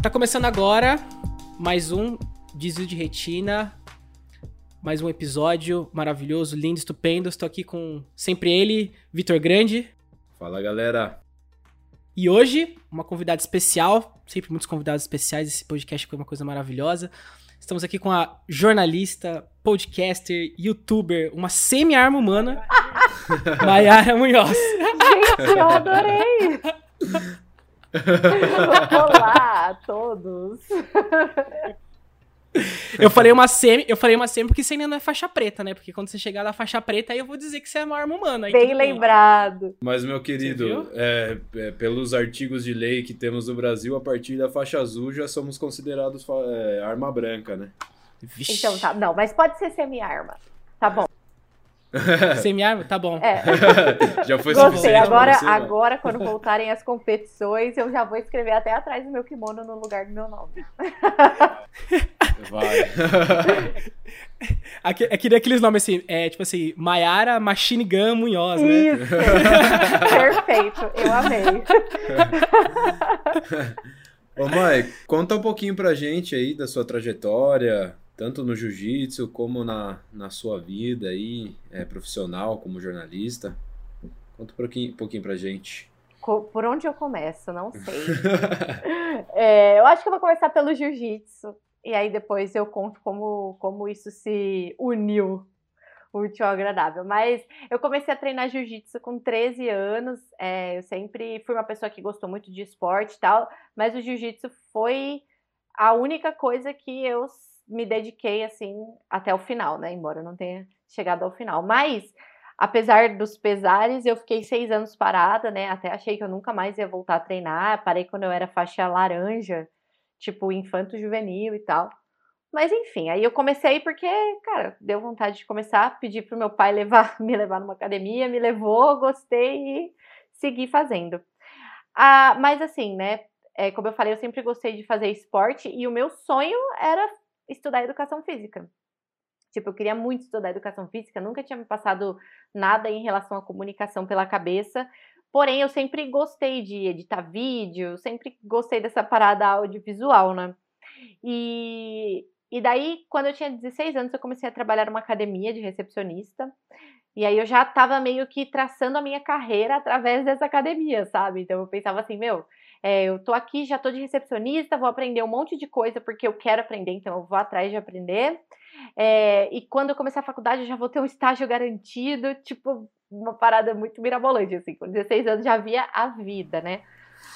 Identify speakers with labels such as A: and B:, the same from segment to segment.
A: Tá começando agora mais um Desvio de Retina, mais um episódio maravilhoso, lindo, estupendo. Estou aqui com sempre ele, Vitor Grande.
B: Fala galera.
A: E hoje, uma convidada especial, sempre muitos convidados especiais, esse podcast foi uma coisa maravilhosa. Estamos aqui com a jornalista, podcaster, youtuber, uma semi-arma humana, Mayara Munhoz.
C: Gente, eu adorei! Olá a todos!
A: Eu falei uma semi, eu falei uma semi porque você ainda não é faixa preta, né? Porque quando você chegar na faixa preta, aí eu vou dizer que você é uma arma humana.
C: Bem lembrado.
B: Mas, meu querido, é, é, pelos artigos de lei que temos no Brasil, a partir da faixa azul já somos considerados é, arma branca, né?
C: Vixe. Então tá, não, mas pode ser semi-arma. Tá bom.
A: Semi-arma? Tá bom.
C: É.
B: já foi
C: Gostei.
B: suficiente.
C: Agora,
B: você,
C: agora, quando voltarem as competições, eu já vou escrever até atrás do meu kimono no lugar do meu nome.
B: Vai.
A: Aqui, é que nem aqueles nomes assim, é tipo assim, Maiara Machine Gun Munhoz, né?
C: Isso! Perfeito, eu amei.
B: Ô, Mai, conta um pouquinho pra gente aí da sua trajetória, tanto no jiu-jitsu como na, na sua vida aí, é, profissional, como jornalista. Conta um pouquinho, um pouquinho pra gente.
C: Por onde eu começo? Não sei. É, eu acho que eu vou começar pelo jiu-jitsu. E aí depois eu conto como, como isso se uniu, útil ao agradável. Mas eu comecei a treinar jiu-jitsu com 13 anos. É, eu sempre fui uma pessoa que gostou muito de esporte e tal, mas o jiu-jitsu foi a única coisa que eu me dediquei assim até o final, né? Embora eu não tenha chegado ao final. Mas apesar dos pesares, eu fiquei seis anos parada, né? Até achei que eu nunca mais ia voltar a treinar. Parei quando eu era faixa laranja, tipo infanto juvenil e tal. Mas enfim, aí eu comecei porque, cara, deu vontade de começar, pedi pro meu pai levar, me levar numa academia, me levou, gostei e segui fazendo. Ah, mas assim, né? é, como eu falei, eu sempre gostei de fazer esporte e o meu sonho era estudar educação física. Tipo, eu queria muito estudar educação física, nunca tinha me passado nada em relação à comunicação pela cabeça. Porém, eu sempre gostei de editar vídeo, sempre gostei dessa parada audiovisual, né? E, e daí, quando eu tinha 16 anos, eu comecei a trabalhar numa academia de recepcionista. E aí eu já tava meio que traçando a minha carreira através dessa academia, sabe? Então eu pensava assim, meu, é, eu tô aqui, já tô de recepcionista, vou aprender um monte de coisa porque eu quero aprender, então eu vou atrás de aprender. É, e quando eu começar a faculdade, eu já vou ter um estágio garantido, tipo, uma parada muito mirabolante, assim. Com 16 anos já via a vida, né?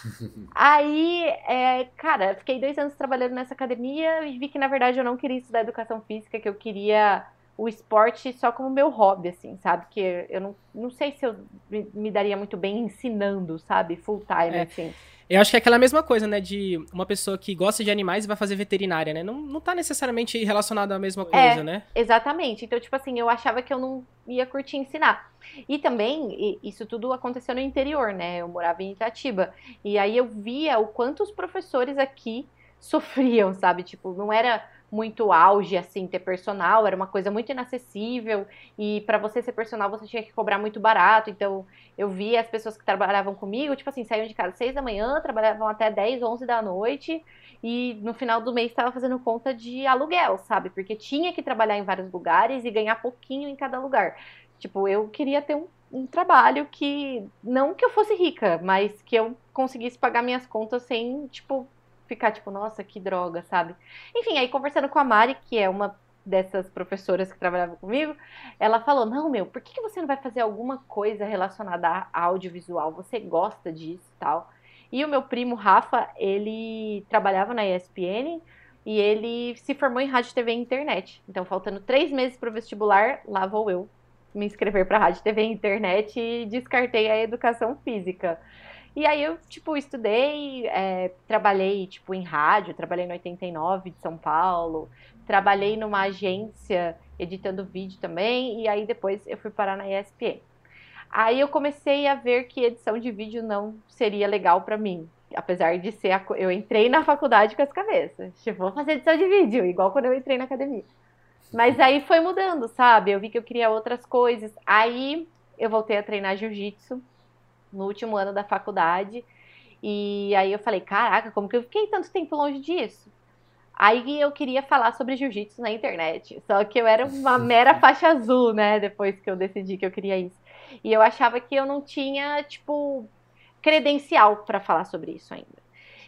C: Aí, é, cara, fiquei dois anos trabalhando nessa academia e vi que, na verdade, eu não queria estudar educação física, que eu queria o esporte só como meu hobby, assim, sabe? Que eu não, não sei se eu me, daria muito bem ensinando, sabe? Full time,
A: É.
C: assim.
A: Eu acho que é aquela mesma coisa, né? De uma pessoa que gosta de animais e vai fazer veterinária, né? Não, não tá necessariamente relacionado à mesma coisa,
C: É.
A: né?
C: Exatamente. Então, tipo assim, eu achava que eu não ia curtir ensinar. E também, isso tudo aconteceu no interior, né? Eu morava em Itatiba. E aí eu via o quanto os professores aqui sofriam, sabe? Tipo, não era muito auge, assim, ter personal, era uma coisa muito inacessível. E pra você ser personal, você tinha que cobrar muito barato. Então, eu via as pessoas que trabalhavam comigo, tipo assim, saíam de casa às seis da manhã, trabalhavam até 10, 11 da noite e no final do mês estava fazendo conta de aluguel, sabe? Porque tinha que trabalhar em vários lugares e ganhar pouquinho em cada lugar. Tipo, eu queria ter um, um trabalho que não que eu fosse rica, mas que eu conseguisse pagar minhas contas sem, tipo, ficar tipo, nossa, que droga, sabe? Enfim, aí conversando com a Mari, que é uma dessas professoras que trabalhava comigo, ela falou: Não, meu, por que, você não vai fazer alguma coisa relacionada a audiovisual? Você gosta disso e tal. E o meu primo Rafa, ele trabalhava na ESPN e ele se formou em rádio, TV e internet. Então, faltando três meses para o vestibular, lá vou eu me inscrever para rádio, TV e internet e descartei a educação física. E aí eu, tipo, estudei, é, trabalhei, tipo, em rádio, trabalhei no 89 de São Paulo, trabalhei numa agência editando vídeo também, e aí depois eu fui parar na ESPN. Aí eu comecei a ver que edição de vídeo não seria legal pra mim. Apesar de ser. A... Eu entrei na faculdade com as cabeças. Tipo, vou fazer edição de vídeo, igual quando eu entrei na academia. Mas aí foi mudando, sabe? Eu vi que eu queria outras coisas. Aí eu voltei a treinar jiu-jitsu no último ano da faculdade. E aí eu falei, caraca, como que eu fiquei tanto tempo longe disso? Aí eu queria falar sobre jiu-jitsu na internet. Só que eu era uma mera faixa azul, né? Depois que eu decidi que eu queria isso. E eu achava que eu não tinha, tipo, credencial para falar sobre isso ainda.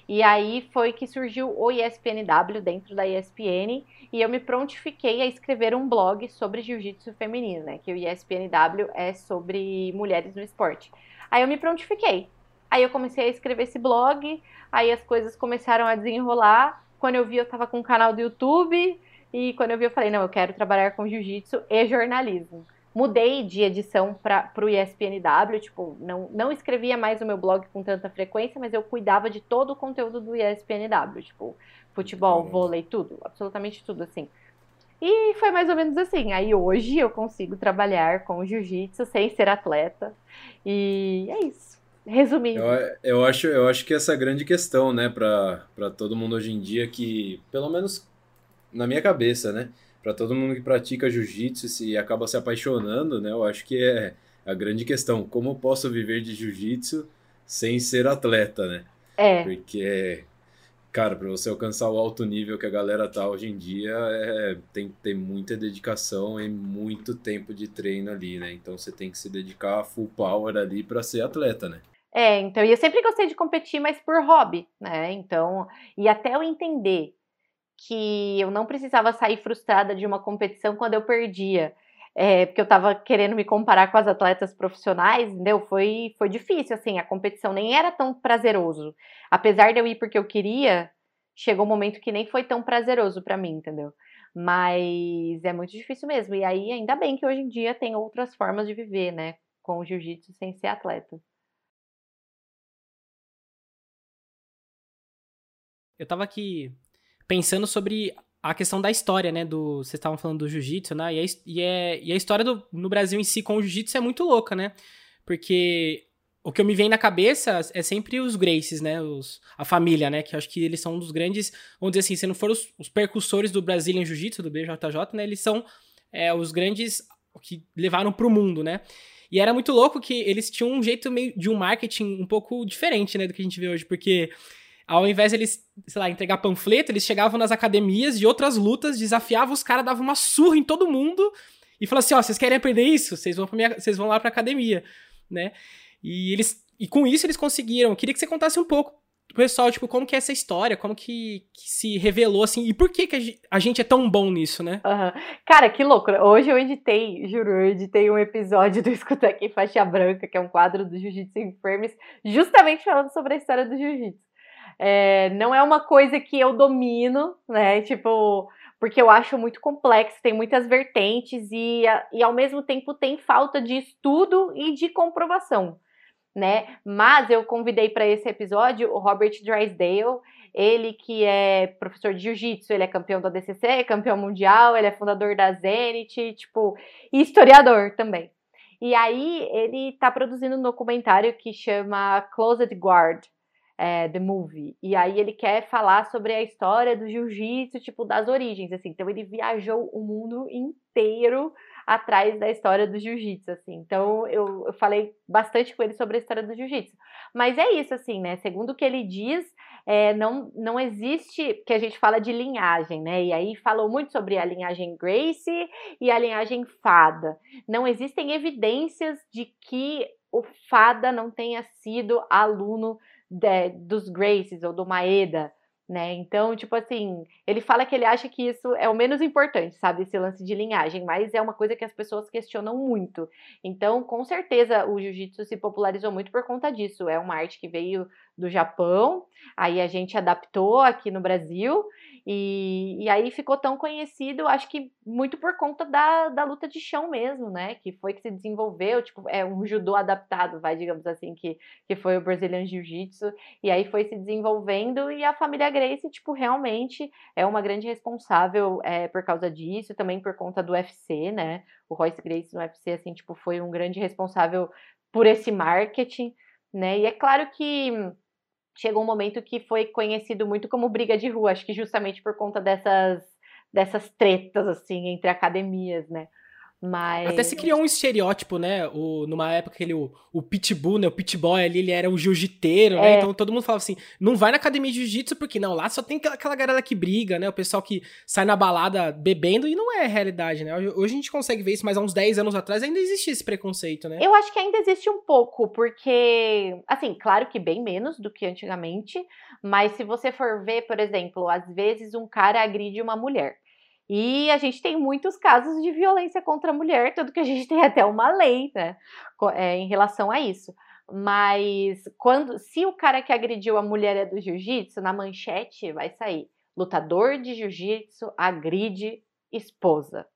C: E aí foi que surgiu o ESPNW dentro da ESPN e eu me prontifiquei a escrever um blog sobre jiu-jitsu feminino, né? Que o ESPNW é sobre mulheres no esporte. Aí eu me prontifiquei. Aí eu comecei a escrever esse blog, aí as coisas começaram a desenrolar. Quando eu vi, eu tava com um canal do YouTube, e quando eu vi, eu falei, não, eu quero trabalhar com jiu-jitsu e jornalismo mudei de edição para o ESPNW, tipo, não, não escrevia mais o meu blog com tanta frequência, mas eu cuidava de todo o conteúdo do ESPNW, tipo, futebol, vôlei, tudo, absolutamente tudo, assim. E foi mais ou menos assim. Aí hoje eu consigo trabalhar com jiu-jitsu sem ser atleta. E é isso. Resumindo.
B: Eu, eu, acho, eu acho que essa é a grande questão, né, para todo mundo hoje em dia, que, pelo menos na minha cabeça, né? para todo mundo que pratica jiu-jitsu e acaba se apaixonando, né? Eu acho que é a grande questão. Como posso viver de jiu-jitsu sem ser atleta, né?
C: É.
B: Porque, cara, para você alcançar o alto nível que a galera tá hoje em dia, é, tem que ter muita dedicação e muito tempo de treino ali, né? Então você tem que se dedicar full power ali para ser atleta, né?
C: É, então, e eu sempre gostei de competir, mas por hobby, né? Então, e até eu entender que eu não precisava sair frustrada de uma competição quando eu perdia. É, porque eu estava querendo me comparar com as atletas profissionais, entendeu? Foi, foi difícil, assim, a competição nem era tão prazeroso. Apesar de eu ir porque eu queria, chegou um momento que nem foi tão prazeroso para mim, entendeu? Mas é muito difícil mesmo. E aí, ainda bem que hoje em dia tem outras formas de viver, né? Com o jiu-jitsu sem ser atleta.
A: Eu tava aqui pensando sobre a questão da história, né? Do, vocês estavam falando do jiu-jitsu, né? E a, e, é, e a história do, no Brasil em si com o jiu-jitsu é muito louca, né? Porque o que eu me vem na cabeça é sempre os Gracies, né? Os, a família, né? Que eu acho que eles são um dos grandes, vamos dizer assim, se não for os, os percussores do Brazilian Jiu-Jitsu, do BJJ, né? Eles são é, os grandes que levaram pro mundo, né? E era muito louco que eles tinham um jeito meio de um marketing um pouco diferente, né? Do que a gente vê hoje, porque ao invés de eles, sei lá, entregar panfleto, eles chegavam nas academias de outras lutas, desafiavam os caras, davam uma surra em todo mundo e falavam assim: ó, oh, vocês querem aprender isso? Vocês vão, minha, vocês vão lá pra academia, né? E eles. E com isso eles conseguiram. Eu queria que você contasse um pouco pro pessoal, tipo, como que é essa história, como que, que se revelou, assim, e por que, que a gente é tão bom nisso, né?
C: Uhum. Cara, que loucura. Hoje eu editei, juro, eu editei um episódio do Escuta Aqui Faixa Branca, que é um quadro do Jiu-Jitsu em Firmes, justamente falando sobre a história do Jiu-Jitsu. É, não é uma coisa que eu domino, né? Tipo, porque eu acho muito complexo, tem muitas vertentes e, e ao mesmo tempo tem falta de estudo e de comprovação, né? Mas eu convidei para esse episódio o Robert Drysdale, ele que é professor de jiu-jitsu, ele é campeão da DCC, é campeão mundial, ele é fundador da Zenit, tipo, e historiador também. E aí ele está produzindo um documentário que chama Closed Guard, é, The Movie. E aí ele quer falar sobre a história do jiu-jitsu, tipo, das origens, assim. Então ele viajou o mundo inteiro atrás da história do jiu-jitsu, assim. Então eu, eu falei bastante com ele sobre a história do jiu-jitsu. Mas é isso, assim, né? Segundo o que ele diz, é, não, não existe, que a gente fala de linhagem, né? E aí falou muito sobre a linhagem Gracie e a linhagem Fada. Não existem evidências de que o Fada não tenha sido aluno de, dos Graces ou do Maeda, né? Então, tipo assim, ele fala que ele acha que isso é o menos importante, sabe? Esse lance de linhagem, mas é uma coisa que as pessoas questionam muito. Então, com certeza, o jiu-jitsu se popularizou muito por conta disso. É uma arte que veio do Japão, aí a gente adaptou aqui no Brasil e, e aí ficou tão conhecido, acho que muito por conta da, da luta de chão mesmo, né? Que foi que se desenvolveu, tipo, é um judô adaptado, vai, digamos assim, que, que foi o Brazilian Jiu-Jitsu, e aí foi se desenvolvendo, e a família Gracie, tipo, realmente é uma grande responsável é, por causa disso, também por conta do UFC, né? O Royce Gracie no UFC, assim, tipo, foi um grande responsável por esse marketing, né? E é claro que chegou um momento que foi conhecido muito como briga de rua, acho que justamente por conta dessas, dessas tretas, assim, entre academias, né? Mas...
A: Até se criou um estereótipo, né? O, numa época ele, o, o pitbull, né? O pitboy ali, ele era o jiu-jiteiro, né? É. Então todo mundo falava assim, não vai na academia de jiu-jitsu, porque não, lá só tem aquela galera que briga, né? O pessoal que sai na balada bebendo e não é realidade, né? Hoje a gente consegue ver isso, mas há uns 10 anos atrás ainda existia esse preconceito, né?
C: Eu acho que ainda existe um pouco, porque, assim, claro que bem menos do que antigamente, mas se você for ver, por exemplo, às vezes um cara agride uma mulher. E a gente tem muitos casos de violência contra a mulher, tanto que a gente tem até uma lei, né, é, em relação a isso. Mas quando, se o cara que agrediu a mulher é do jiu-jitsu, na manchete vai sair: lutador de jiu-jitsu agride esposa.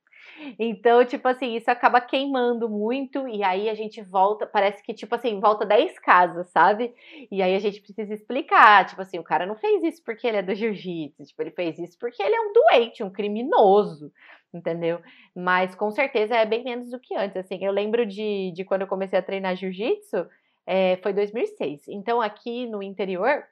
C: Então, tipo assim, isso acaba queimando muito e aí a gente volta, parece que, tipo assim, volta 10 casas, sabe? E aí a gente precisa explicar, tipo assim, o cara não fez isso porque ele é do jiu-jitsu, tipo, ele fez isso porque ele é um doente, um criminoso, entendeu? Mas com certeza é bem menos do que antes, assim, eu lembro de, de quando eu comecei a treinar jiu-jitsu, é, foi 2006, então aqui no interior,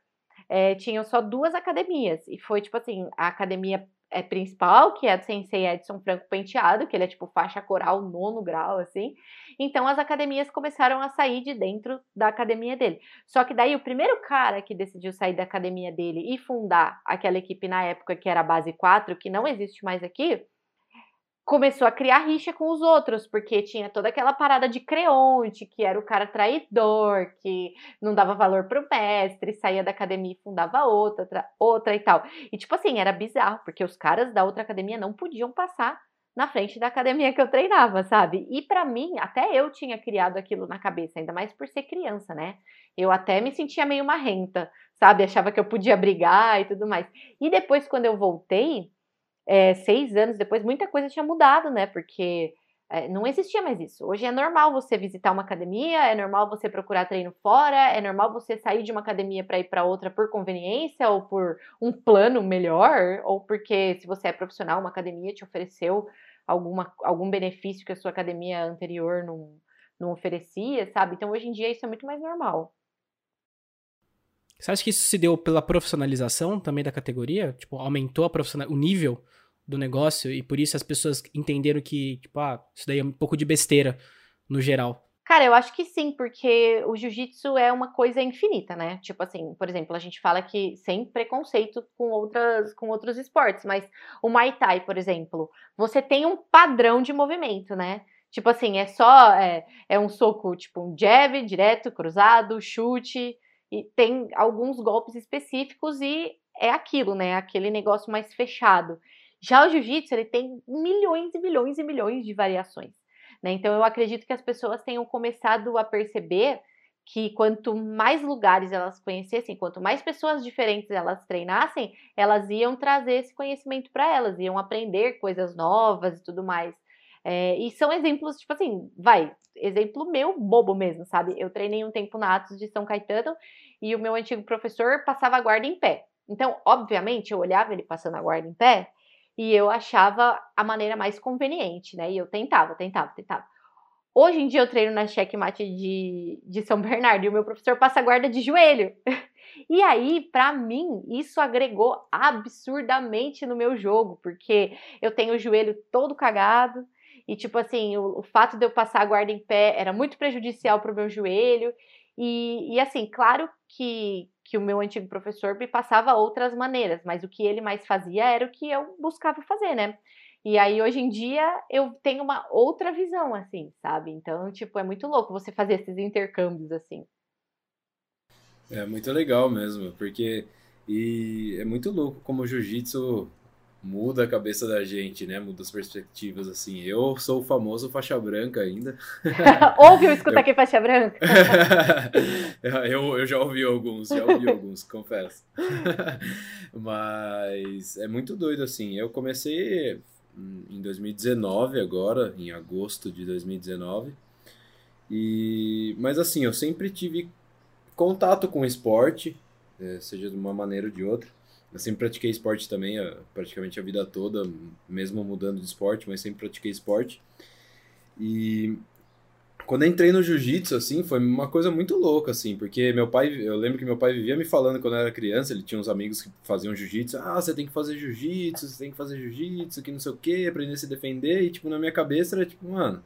C: é, tinham só duas academias, e foi, tipo assim, a academia é, principal, que é do Sensei Edson Franco Penteado, que ele é tipo faixa coral nono grau, assim. Então as academias começaram a sair de dentro da academia dele. Só que daí o primeiro cara que decidiu sair da academia dele e fundar aquela equipe na época que era a Base 4, que não existe mais aqui, começou a criar rixa com os outros, porque tinha toda aquela parada de Creonte, que era o cara traidor, que não dava valor pro mestre, saía da academia e fundava outra, outra e tal. E tipo assim, era bizarro, porque os caras da outra academia não podiam passar na frente da academia que eu treinava, sabe? E para mim, até eu tinha criado aquilo na cabeça, ainda mais por ser criança, né? Eu até me sentia meio marrenta, sabe? Achava que eu podia brigar e tudo mais. E depois, quando eu voltei, é, seis anos depois, muita coisa tinha mudado, né? Porque é, não existia mais isso. Hoje é normal você visitar uma academia, é normal você procurar treino fora, é normal você sair de uma academia para ir para outra por conveniência ou por um plano melhor, ou porque se você é profissional, uma academia te ofereceu alguma, algum benefício que a sua academia anterior não, não oferecia, sabe? Então hoje em dia isso é muito mais normal.
A: Você acha que isso se deu pela profissionalização também da categoria? Tipo, aumentou a profissional... o nível do negócio e por isso as pessoas entenderam que, tipo, ah, isso daí é um pouco de besteira no geral.
C: Cara, eu acho que sim, porque o jiu-jitsu é uma coisa infinita, né? Tipo assim, por exemplo, a gente fala que sem preconceito com outras com outros esportes, mas o Muay Thai, por exemplo, você tem um padrão de movimento, né? Tipo assim, é só é, é um soco, tipo um jab, direto, cruzado, chute, e tem alguns golpes específicos e é aquilo, né? Aquele negócio mais fechado. Já o jiu-jitsu, ele tem milhões e milhões e milhões de variações. Né? Então, eu acredito que as pessoas tenham começado a perceber que quanto mais lugares elas conhecessem, quanto mais pessoas diferentes elas treinassem, elas iam trazer esse conhecimento para elas, iam aprender coisas novas e tudo mais. É, e são exemplos, tipo assim, vai, exemplo meu bobo mesmo, sabe? Eu treinei um tempo na Atos de São Caetano e o meu antigo professor passava a guarda em pé. Então, obviamente, eu olhava ele passando a guarda em pé e eu achava a maneira mais conveniente, né? E eu tentava, tentava, tentava. Hoje em dia eu treino na checkmate de, de São Bernardo e o meu professor passa guarda de joelho. E aí, para mim, isso agregou absurdamente no meu jogo, porque eu tenho o joelho todo cagado e, tipo assim, o, o fato de eu passar a guarda em pé era muito prejudicial para o meu joelho. E, e assim, claro que, que o meu antigo professor me passava outras maneiras, mas o que ele mais fazia era o que eu buscava fazer, né? E aí, hoje em dia, eu tenho uma outra visão, assim, sabe? Então, tipo, é muito louco você fazer esses intercâmbios, assim.
B: É muito legal mesmo, porque. E é muito louco como o jiu-jitsu muda a cabeça da gente, né? Muda as perspectivas, assim. Eu sou o famoso faixa branca ainda.
C: Ouve ou escuta aqui faixa branca?
B: eu, eu já ouvi alguns, já ouvi alguns, confesso. Mas é muito doido, assim. Eu comecei em 2019 agora, em agosto de 2019. E... Mas assim, eu sempre tive contato com o esporte, eh, seja de uma maneira ou de outra. Eu sempre pratiquei esporte também, praticamente a vida toda, mesmo mudando de esporte, mas sempre pratiquei esporte. E quando entrei no jiu-jitsu, assim, foi uma coisa muito louca, assim, porque meu pai, eu lembro que meu pai vivia me falando quando eu era criança, ele tinha uns amigos que faziam jiu-jitsu, ah, você tem que fazer jiu-jitsu, você tem que fazer jiu-jitsu, que não sei o que, aprender a se defender, e, tipo, na minha cabeça era, tipo, mano,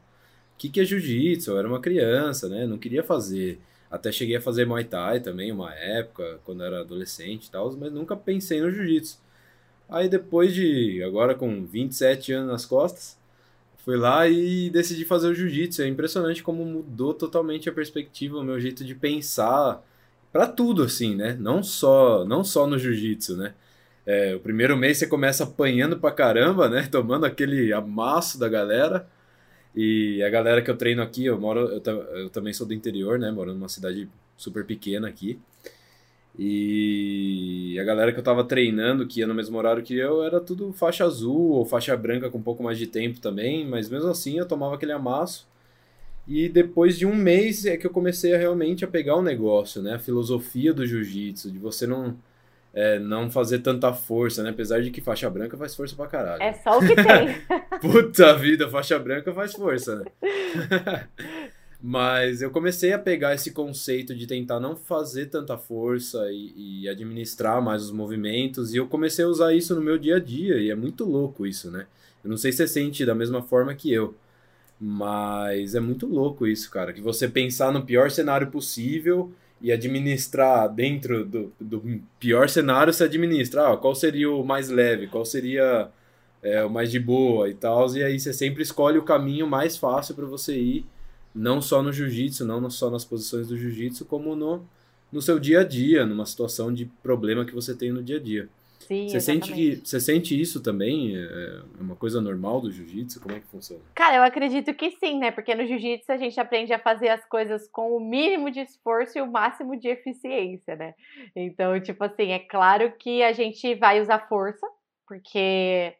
B: o que, que é jiu-jitsu? Eu era uma criança, né, não queria fazer. Até cheguei a fazer Muay Thai também, uma época, quando era adolescente e tal, mas nunca pensei no jiu-jitsu. Aí depois de, agora com 27 anos nas costas, Fui lá e decidi fazer o jiu-jitsu. É impressionante como mudou totalmente a perspectiva, o meu jeito de pensar para tudo, assim, né? Não só, não só no jiu-jitsu, né? É, o primeiro mês você começa apanhando pra caramba, né? Tomando aquele amasso da galera. E a galera que eu treino aqui, eu moro, eu, eu também sou do interior, né? Moro numa cidade super pequena aqui. E a galera que eu tava treinando, que ia no mesmo horário que eu, era tudo faixa azul ou faixa branca com um pouco mais de tempo também, mas mesmo assim eu tomava aquele amasso. E depois de um mês é que eu comecei a realmente a pegar o negócio, né? A filosofia do jiu-jitsu, de você não, é, não fazer tanta força, né? Apesar de que faixa branca faz força pra caralho.
C: É só o que tem.
B: Puta vida, faixa branca faz força, né? Mas eu comecei a pegar esse conceito de tentar não fazer tanta força e, e, administrar mais os movimentos, e eu comecei a usar isso no meu dia a dia, e é muito louco isso, né? Eu não sei se você sente da mesma forma que eu, mas é muito louco isso, cara, que você pensar no pior cenário possível e administrar dentro do, do pior cenário, você administra ah, qual seria o mais leve, qual seria é, o mais de boa e tal, e aí você sempre escolhe o caminho mais fácil para você ir não só no jiu-jitsu, não só nas posições do jiu-jitsu, como no, no seu dia a dia, numa situação de problema que você tem no dia a dia.
C: Sim,
B: você sente que você sente isso também? É uma coisa normal do jiu-jitsu? Como é que funciona?
C: Cara, eu acredito que sim, né? Porque no jiu-jitsu a gente aprende a fazer as coisas com o mínimo de esforço e o máximo de eficiência, né? Então, tipo assim, é claro que a gente vai usar força, porque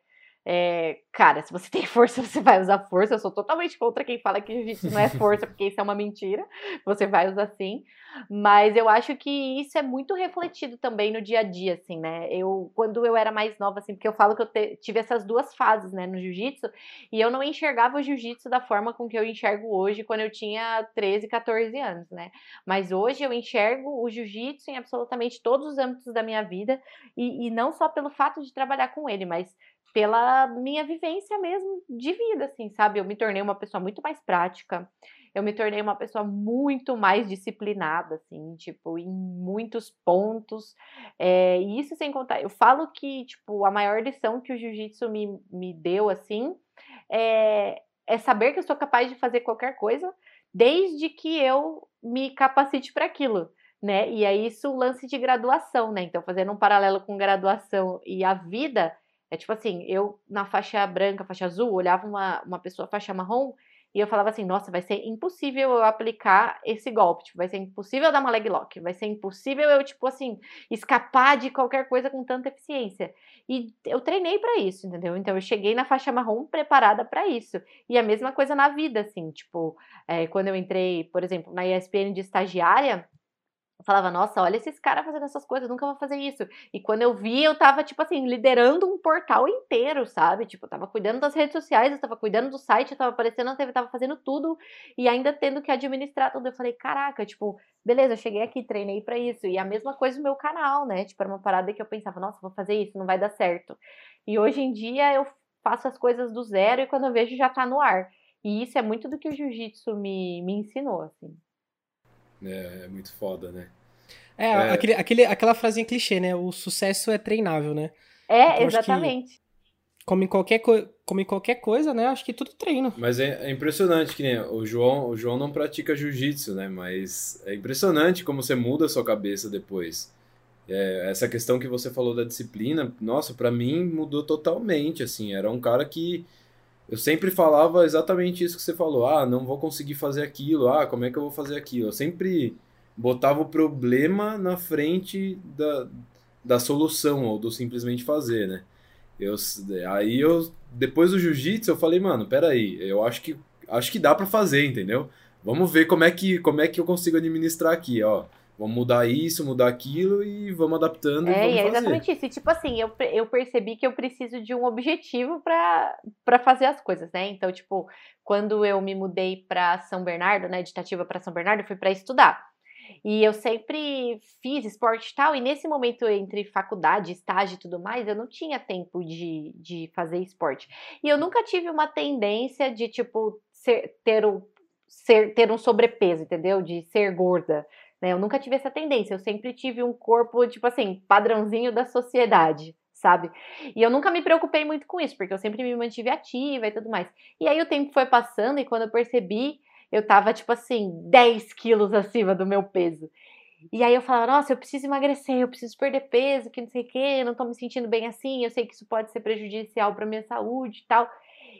C: é, cara, se você tem força, você vai usar força. Eu sou totalmente contra quem fala que jiu-jitsu não é força, porque isso é uma mentira. Você vai usar sim. Mas eu acho que isso é muito refletido também no dia a dia, assim, né? Eu, quando eu era mais nova, assim, porque eu falo que eu te, tive essas duas fases, né, no jiu-jitsu, e eu não enxergava o jiu-jitsu da forma com que eu enxergo hoje, quando eu tinha 13, 14 anos, né? Mas hoje eu enxergo o jiu-jitsu em absolutamente todos os âmbitos da minha vida, e, e não só pelo fato de trabalhar com ele, mas pela minha vivência mesmo de vida, assim, sabe? Eu me tornei uma pessoa muito mais prática, eu me tornei uma pessoa muito mais disciplinada, assim, tipo, em muitos pontos. É, e isso sem contar, eu falo que, tipo, a maior lição que o jiu-jitsu me, me deu, assim, é, é saber que eu sou capaz de fazer qualquer coisa, desde que eu me capacite para aquilo. Né? E é isso o lance de graduação, né? Então, fazendo um paralelo com graduação e a vida, é tipo assim, eu na faixa branca, faixa azul, olhava uma, uma pessoa faixa marrom e eu falava assim, nossa, vai ser impossível eu aplicar esse golpe, tipo, vai ser impossível eu dar uma leg lock, vai ser impossível eu, tipo assim, escapar de qualquer coisa com tanta eficiência. E eu treinei para isso, entendeu? Então eu cheguei na faixa marrom preparada para isso. E a mesma coisa na vida, assim, tipo, é, quando eu entrei, por exemplo, na ESPN de estagiária, eu falava, nossa, olha esses caras fazendo essas coisas, nunca vou fazer isso. E quando eu vi, eu tava, tipo assim, liderando um portal inteiro, sabe? Tipo, eu tava cuidando das redes sociais, eu tava cuidando do site, eu tava aparecendo na TV, tava fazendo tudo e ainda tendo que administrar tudo. Eu falei, caraca, tipo, beleza, eu cheguei aqui, treinei para isso. E a mesma coisa no meu canal, né? Tipo, era uma parada que eu pensava, nossa, vou fazer isso, não vai dar certo. E hoje em dia eu faço as coisas do zero e quando eu vejo já tá no ar. E isso é muito do que o jiu-jitsu me, me ensinou, assim.
B: É, é muito foda, né?
A: É, é. Aquele, aquele, aquela frasinha clichê, né? O sucesso é treinável, né?
C: É, então, exatamente.
A: Como em, qualquer como em qualquer coisa, né? Acho que tudo treino.
B: Mas é, é impressionante que né, o João, o João não pratica jiu-jitsu, né? Mas é impressionante como você muda a sua cabeça depois. É, essa questão que você falou da disciplina, nossa, para mim mudou totalmente, assim. Era um cara que eu sempre falava exatamente isso que você falou. Ah, não vou conseguir fazer aquilo. Ah, como é que eu vou fazer aquilo? Eu sempre botava o problema na frente da, da solução ou do simplesmente fazer, né? Eu, aí eu, depois do jiu-jitsu, eu falei, mano, peraí, eu acho que, acho que dá para fazer, entendeu? Vamos ver como é, que, como é que eu consigo administrar aqui, ó. Vamos mudar isso, mudar aquilo e vamos adaptando
C: é,
B: e vamos
C: é
B: fazer.
C: exatamente isso. E, tipo assim, eu, eu percebi que eu preciso de um objetivo para fazer as coisas, né? Então, tipo, quando eu me mudei para São Bernardo, né, de Itativa para São Bernardo, eu fui para estudar. E eu sempre fiz esporte e tal, e nesse momento entre faculdade, estágio e tudo mais, eu não tinha tempo de, de fazer esporte. E eu nunca tive uma tendência de, tipo, ser, ter, um, ser, ter um sobrepeso, entendeu? De ser gorda. Né? Eu nunca tive essa tendência. Eu sempre tive um corpo, tipo assim, padrãozinho da sociedade sabe? E eu nunca me preocupei muito com isso, porque eu sempre me mantive ativa e tudo mais. E aí o tempo foi passando e quando eu percebi, eu tava, tipo assim, 10 quilos acima do meu peso. E aí eu falava, nossa, eu preciso emagrecer, eu preciso perder peso, que não sei o quê, não tô me sentindo bem assim, eu sei que isso pode ser prejudicial para minha saúde e tal.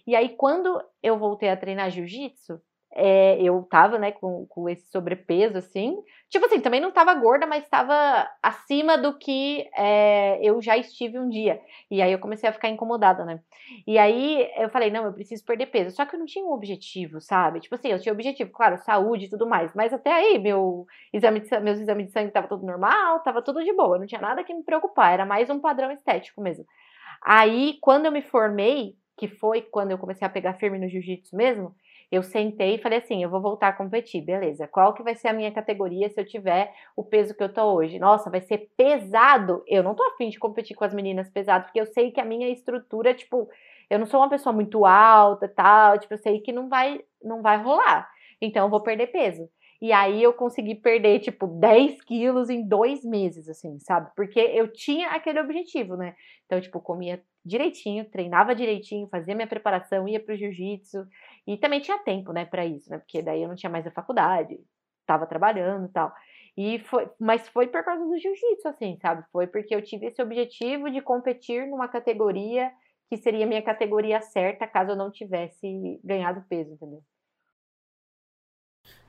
C: E aí, quando eu voltei a treinar jiu-jitsu, é, eu tava, né, com, com esse sobrepeso, assim. Tipo assim, também não tava gorda, mas tava acima do que é, eu já estive um dia. E aí eu comecei a ficar incomodada, né? E aí eu falei, não, eu preciso perder peso. Só que eu não tinha um objetivo, sabe? Tipo assim, eu tinha objetivo, claro, saúde e tudo mais. Mas até aí, meu exame de, meus exames de sangue tava tudo normal, tava tudo de boa. Não tinha nada que me preocupar, era mais um padrão estético mesmo. Aí, quando eu me formei, que foi quando eu comecei a pegar firme no jiu-jitsu mesmo, eu sentei e falei assim, eu vou voltar a competir, beleza. Qual que vai ser a minha categoria se eu tiver o peso que eu tô hoje? Nossa, vai ser pesado. Eu não tô afim de competir com as meninas pesadas, porque eu sei que a minha estrutura, tipo, eu não sou uma pessoa muito alta, tal, tipo, eu sei que não vai não vai rolar. Então eu vou perder peso. E aí eu consegui perder, tipo, 10 quilos em dois meses, assim, sabe? Porque eu tinha aquele objetivo, né? Então, tipo, comia direitinho, treinava direitinho, fazia minha preparação, ia pro jiu-jitsu. E também tinha tempo, né, para isso, né? Porque daí eu não tinha mais a faculdade, tava trabalhando e tal. E foi, mas foi por causa do jiu-jitsu, assim, sabe? Foi porque eu tive esse objetivo de competir numa categoria que seria minha categoria certa caso eu não tivesse ganhado peso, entendeu?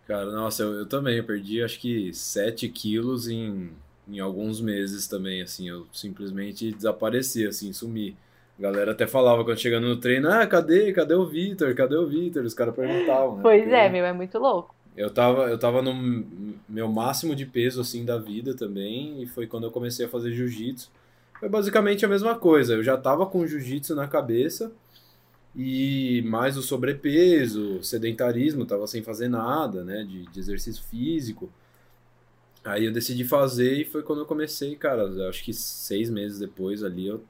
B: Cara, nossa, eu, eu também, eu perdi acho que 7 quilos em, em alguns meses também, assim, eu simplesmente desapareci, assim, sumi. A galera até falava quando chegando no treino, ah, cadê, cadê o Vitor, cadê o Vitor? Os caras perguntavam, né?
C: Pois Porque é, meu, é muito louco.
B: Eu tava, eu tava no meu máximo de peso, assim, da vida também, e foi quando eu comecei a fazer jiu-jitsu. Foi basicamente a mesma coisa, eu já tava com jiu-jitsu na cabeça, e mais o sobrepeso, sedentarismo, tava sem fazer nada, né, de, de exercício físico. Aí eu decidi fazer e foi quando eu comecei, cara, acho que seis meses depois ali eu,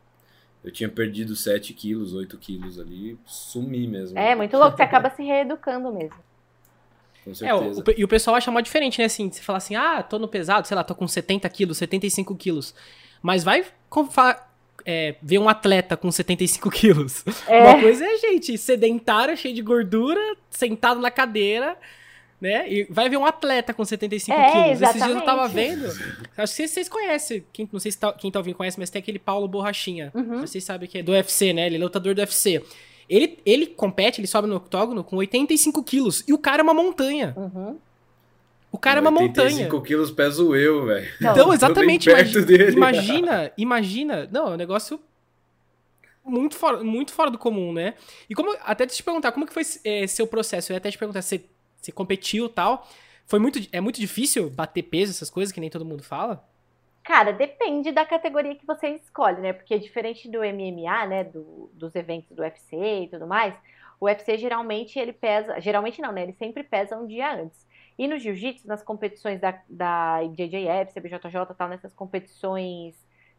B: eu tinha perdido 7 quilos, 8 quilos ali, sumi mesmo.
C: É, muito louco, você acaba se reeducando mesmo.
B: Com certeza.
A: É, o, e o pessoal acha mais diferente, né, assim, você fala assim, ah, tô no pesado, sei lá, tô com 70 quilos, 75 quilos, mas vai é, ver um atleta com 75 quilos. É. Uma coisa é gente sedentária, cheia de gordura, sentado na cadeira, né? E vai ver um atleta com 75 é, quilos. Exatamente. Esses dias eu tava vendo. Acho que vocês conhecem. Quem, não sei se tá, quem tá ouvindo conhece, mas tem aquele Paulo Borrachinha. Uhum. Vocês sabem que é do UFC, né? Ele é lutador do UFC. Ele, ele compete, ele sobe no octógono com 85 quilos. E o cara é uma montanha.
C: Uhum.
A: O cara é uma montanha.
B: 85 quilos peso eu, velho.
A: Então, exatamente. Imagina, dele. imagina, imagina. Não, é um negócio muito fora, muito fora do comum, né? E como até te perguntar, como que foi é, seu processo? Eu ia até te perguntar, você, você competiu tal. Foi muito, é muito difícil bater peso, essas coisas que nem todo mundo fala?
C: Cara, depende da categoria que você escolhe, né? Porque diferente do MMA, né? Do, dos eventos do UFC e tudo mais, o UFC geralmente ele pesa. Geralmente não, né? Ele sempre pesa um dia antes. E no jiu-jitsu, nas competições da, da JJF, CBJJ, tal, nessas competições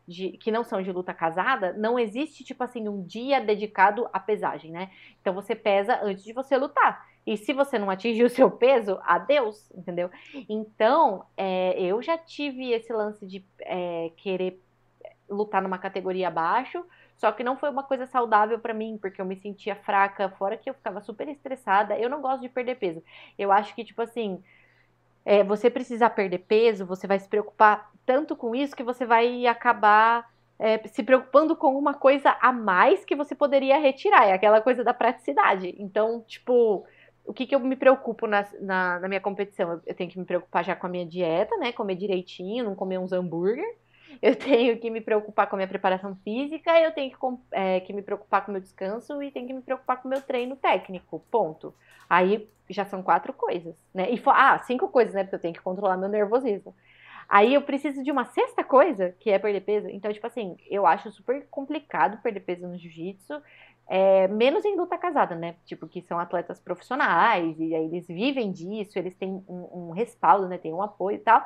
C: de, que não são de luta casada, não existe, tipo assim, um dia dedicado à pesagem, né? Então você pesa antes de você lutar. E se você não atingir o seu peso, adeus, entendeu? Então, é, eu já tive esse lance de é, querer lutar numa categoria abaixo, só que não foi uma coisa saudável para mim, porque eu me sentia fraca, fora que eu ficava super estressada. Eu não gosto de perder peso. Eu acho que, tipo assim, é, você precisar perder peso, você vai se preocupar tanto com isso que você vai acabar é, se preocupando com uma coisa a mais que você poderia retirar. É aquela coisa da praticidade. Então, tipo, o que, que eu me preocupo na, na, na minha competição? Eu, eu tenho que me preocupar já com a minha dieta, né? Comer direitinho, não comer uns hambúrguer eu tenho que me preocupar com a minha preparação física, eu tenho que, é, que me preocupar com o meu descanso e tenho que me preocupar com o meu treino técnico. Ponto. Aí já são quatro coisas, né? E ah, cinco coisas, né? Porque eu tenho que controlar meu nervosismo. Aí eu preciso de uma sexta coisa, que é perder peso. Então, tipo assim, eu acho super complicado perder peso no jiu-jitsu. É, menos em luta casada, né? Tipo, que são atletas profissionais, e aí eles vivem disso, eles têm um, um respaldo, né? Tem um apoio e tal.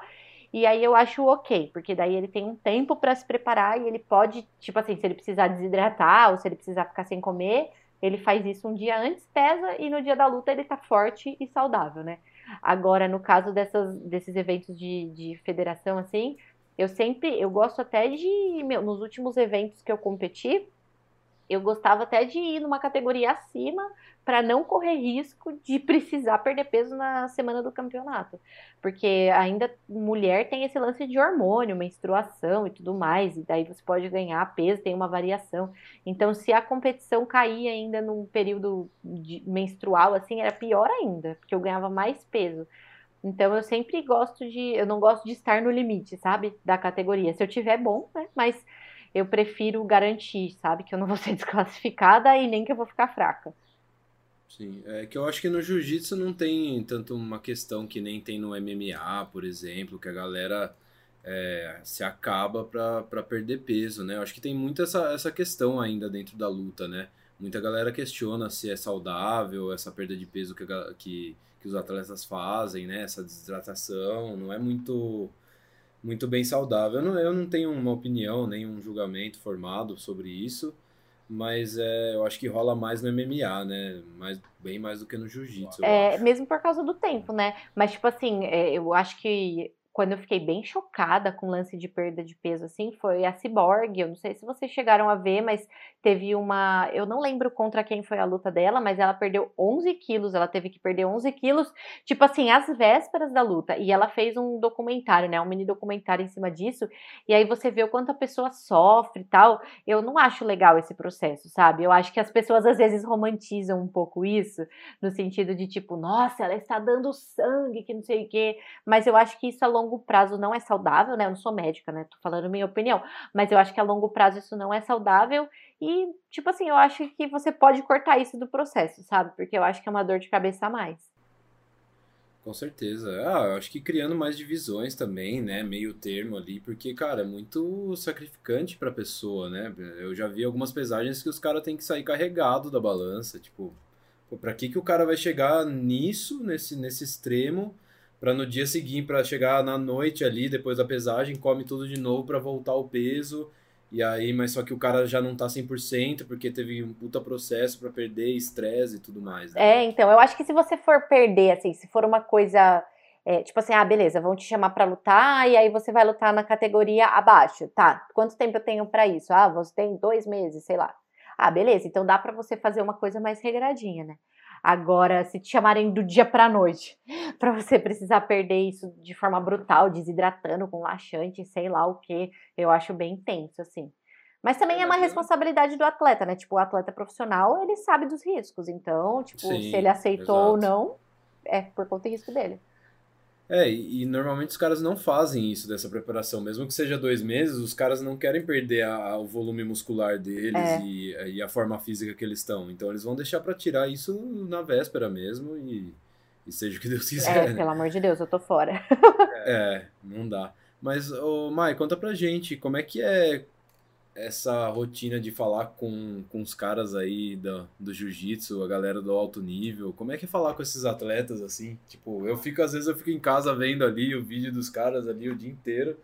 C: E aí eu acho ok, porque daí ele tem um tempo para se preparar e ele pode, tipo assim, se ele precisar desidratar ou se ele precisar ficar sem comer, ele faz isso um dia antes, pesa e no dia da luta ele tá forte e saudável, né? Agora, no caso dessas, desses eventos de, de federação, assim, eu sempre, eu gosto até de, meu, nos últimos eventos que eu competi, eu gostava até de ir numa categoria acima para não correr risco de precisar perder peso na semana do campeonato. Porque ainda mulher tem esse lance de hormônio, menstruação e tudo mais, e daí você pode ganhar peso, tem uma variação. Então, se a competição cair ainda num período menstrual, assim, era pior ainda, porque eu ganhava mais peso. Então eu sempre gosto de. Eu não gosto de estar no limite, sabe? Da categoria. Se eu tiver, bom, né? Mas eu prefiro garantir, sabe? Que eu não vou ser desclassificada e nem que eu vou ficar fraca.
B: Sim, é que eu acho que no jiu-jitsu não tem tanto uma questão que nem tem no MMA, por exemplo, que a galera é, se acaba para perder peso, né? Eu acho que tem muito essa, essa questão ainda dentro da luta, né? Muita galera questiona se é saudável essa perda de peso que, que, que os atletas fazem, né? Essa desidratação, não é muito muito bem saudável. Eu não, eu não tenho uma opinião, nem um julgamento formado sobre isso, mas é, eu acho que rola mais no MMA, né? Mais, bem mais do que no jiu-jitsu.
C: É, mesmo por causa do tempo, né? Mas, tipo assim, é, eu acho que quando eu fiquei bem chocada com o lance de perda de peso, assim, foi a Cyborg. Eu não sei se vocês chegaram a ver, mas teve uma. Eu não lembro contra quem foi a luta dela, mas ela perdeu 11 quilos. Ela teve que perder 11 quilos, tipo assim, às vésperas da luta. E ela fez um documentário, né? Um mini documentário em cima disso. E aí você vê o quanto a pessoa sofre e tal. Eu não acho legal esse processo, sabe? Eu acho que as pessoas às vezes romantizam um pouco isso, no sentido de tipo, nossa, ela está dando sangue, que não sei o quê. Mas eu acho que isso a longo prazo não é saudável, né? Eu não sou médica, né? Tô falando minha opinião, mas eu acho que a longo prazo isso não é saudável e, tipo assim, eu acho que você pode cortar isso do processo, sabe? Porque eu acho que é uma dor de cabeça a mais.
B: Com certeza. Ah, eu acho que criando mais divisões também, né? Meio termo ali, porque, cara, é muito sacrificante pra pessoa, né? Eu já vi algumas pesagens que os caras têm que sair carregado da balança, tipo, pô, pra que, que o cara vai chegar nisso, nesse, nesse extremo, para no dia seguinte, para chegar na noite ali, depois da pesagem, come tudo de novo para voltar o peso. E aí, mas só que o cara já não tá 100% porque teve um puta processo para perder, estresse e tudo mais. Né?
C: É, então, eu acho que se você for perder, assim, se for uma coisa. É, tipo assim, ah, beleza, vão te chamar para lutar e aí você vai lutar na categoria abaixo. Tá, quanto tempo eu tenho para isso? Ah, você tem dois meses, sei lá. Ah, beleza, então dá para você fazer uma coisa mais regradinha, né? Agora, se te chamarem do dia para noite, para você precisar perder isso de forma brutal, desidratando com laxante, sei lá o que, eu acho bem intenso, assim. Mas também é uma responsabilidade do atleta, né? Tipo, o atleta profissional, ele sabe dos riscos. Então, tipo, Sim, se ele aceitou exato. ou não, é por conta do risco dele.
B: É, e, e, normalmente os caras não fazem isso dessa preparação. Mesmo que seja dois meses, os caras não querem perder a, o volume muscular deles é. e, e, a forma física que eles estão. Então eles vão deixar para tirar isso na véspera mesmo e, e, seja o que Deus quiser.
C: É, pelo amor de Deus, eu tô fora.
B: é, não dá. Mas, ô, Mai, conta pra gente, como é que é essa rotina de falar com, com os caras aí do, do jiu-jitsu, a galera do alto nível? Como é que é falar com esses atletas assim? Tipo, eu fico, às vezes eu fico em casa vendo ali o vídeo dos caras ali o dia inteiro.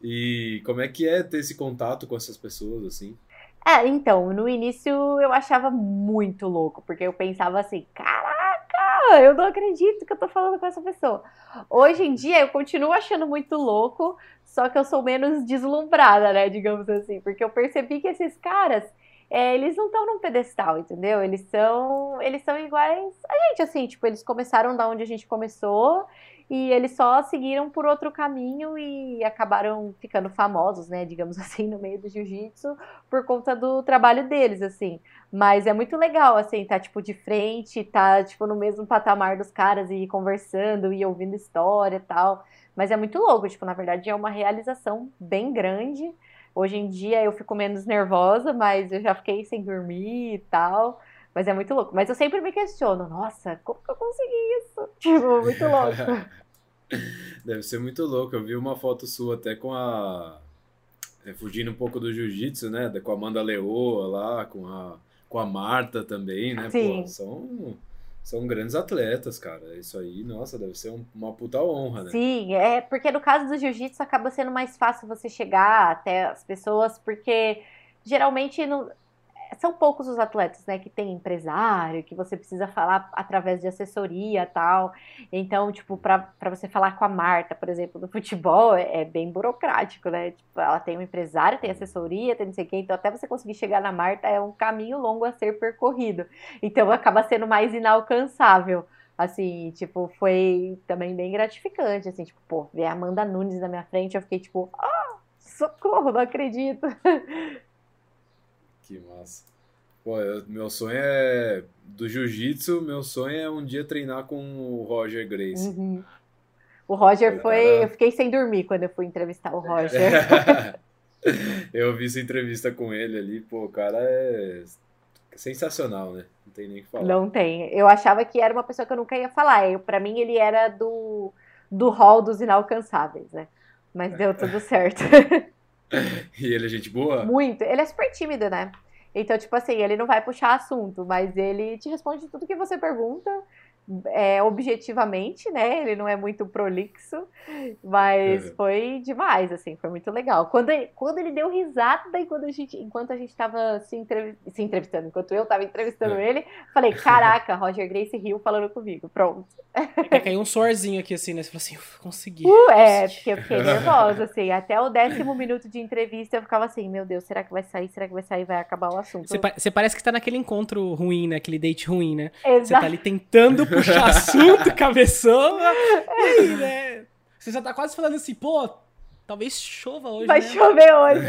B: E como é que é ter esse contato com essas pessoas assim?
C: É, então, no início eu achava muito louco, porque eu pensava assim, eu não acredito que eu tô falando com essa pessoa. Hoje em dia eu continuo achando muito louco, só que eu sou menos deslumbrada, né, digamos assim, porque eu percebi que esses caras, é, eles não estão num pedestal, entendeu? Eles são, eles são iguais a gente, assim, tipo, eles começaram da onde a gente começou e eles só seguiram por outro caminho e acabaram ficando famosos, né, digamos assim, no meio do jiu-jitsu por conta do trabalho deles, assim. Mas é muito legal, assim, tá, tipo, de frente, tá, tipo, no mesmo patamar dos caras e conversando e ouvindo história e tal. Mas é muito louco, tipo, na verdade é uma realização bem grande. Hoje em dia eu fico menos nervosa, mas eu já fiquei sem dormir e tal. Mas é muito louco. Mas eu sempre me questiono, nossa, como que eu consegui isso? Tipo, muito louco.
B: Deve ser muito louco. Eu vi uma foto sua até com a. É, fugindo um pouco do jiu-jitsu, né? Com a Amanda Leoa lá, com a, com a Marta também, né?
C: Sim.
B: Pô, são, são grandes atletas, cara. Isso aí, nossa, deve ser um, uma puta honra, né?
C: Sim, é porque no caso do jiu-jitsu acaba sendo mais fácil você chegar até as pessoas, porque geralmente no, são poucos os atletas, né, que tem empresário, que você precisa falar através de assessoria tal. Então, tipo, para você falar com a Marta, por exemplo, do futebol, é, é, bem burocrático, né? Tipo, ela tem um empresário, tem assessoria, tem não sei o quê. Então, até você conseguir chegar na Marta é um caminho longo a ser percorrido. Então, acaba sendo mais inalcançável. Assim, tipo, foi também bem gratificante, assim, tipo, pô, ver a Amanda Nunes na minha frente, eu fiquei tipo, ah, socorro, não acredito.
B: Que massa. Pô, eu, meu sonho é. Do jiu-jitsu, meu sonho é um dia treinar com o Roger Grace.
C: Uhum. O Roger foi. Eu fiquei sem dormir quando eu fui entrevistar o Roger.
B: eu vi essa entrevista com ele ali, pô, o cara é sensacional, né? Não tem nem o que falar.
C: Não tem. Eu achava que era uma pessoa que eu nunca ia falar. Eu, pra mim, ele era do, do hall dos inalcançáveis, né? Mas deu tudo certo.
B: e ele é gente boa?
C: Muito. Ele é super tímido, né? Então, tipo assim, ele não vai puxar assunto, mas ele te responde tudo que você pergunta é, objetivamente, né? Ele não é muito prolixo, mas uhum. foi demais, assim, foi muito legal. Quando ele, quando ele deu risada e quando a gente, enquanto a gente estava se, entrev se entrevistando, enquanto eu estava entrevistando uhum. ele, falei, caraca, Roger Grace Hill falando comigo, pronto.
A: É, caiu um sorzinho aqui, assim, né? Você falou assim, consegui.
C: Uh, é, porque eu fiquei nervosa, assim, até o décimo minuto de entrevista eu ficava assim, meu Deus, será que vai sair, será que vai sair, vai acabar o assunto?
A: Você, pa você parece que está naquele encontro ruim, né? Aquele date ruim, né?
C: Exato.
A: Você tá ali tentando puxar assunto, cabeção. E aí, né? Você já tá quase falando assim, pô, talvez chova hoje.
C: Vai
A: né?
C: chover hoje.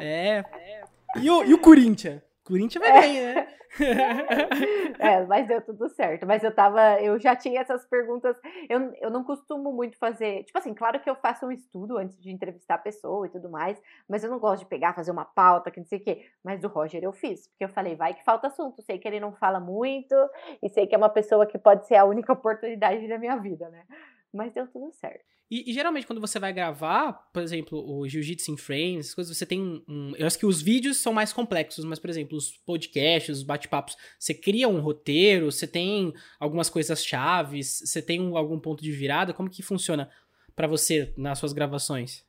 A: é. é. E o, e o Corinthians? Corinthians vai bem, né?
C: é, mas deu tudo certo. Mas eu tava, eu já tinha essas perguntas. Eu, eu não costumo muito fazer. Tipo assim, claro que eu faço um estudo antes de entrevistar a pessoa e tudo mais, mas eu não gosto de pegar, fazer uma pauta, que não sei o quê. Mas do Roger eu fiz, porque eu falei, vai que falta assunto. Sei que ele não fala muito, e sei que é uma pessoa que pode ser a única oportunidade da minha vida, né? Mas deu tudo certo.
A: E, e, geralmente quando você vai gravar, por exemplo, o Jiu-Jitsu em Frames, essas coisas, você tem um, um, Eu acho que os vídeos são mais complexos, mas, por exemplo, os podcasts, os bate-papos, você cria um roteiro, você tem algumas coisas chaves, você tem um, algum ponto de virada, como que funciona para você nas suas gravações?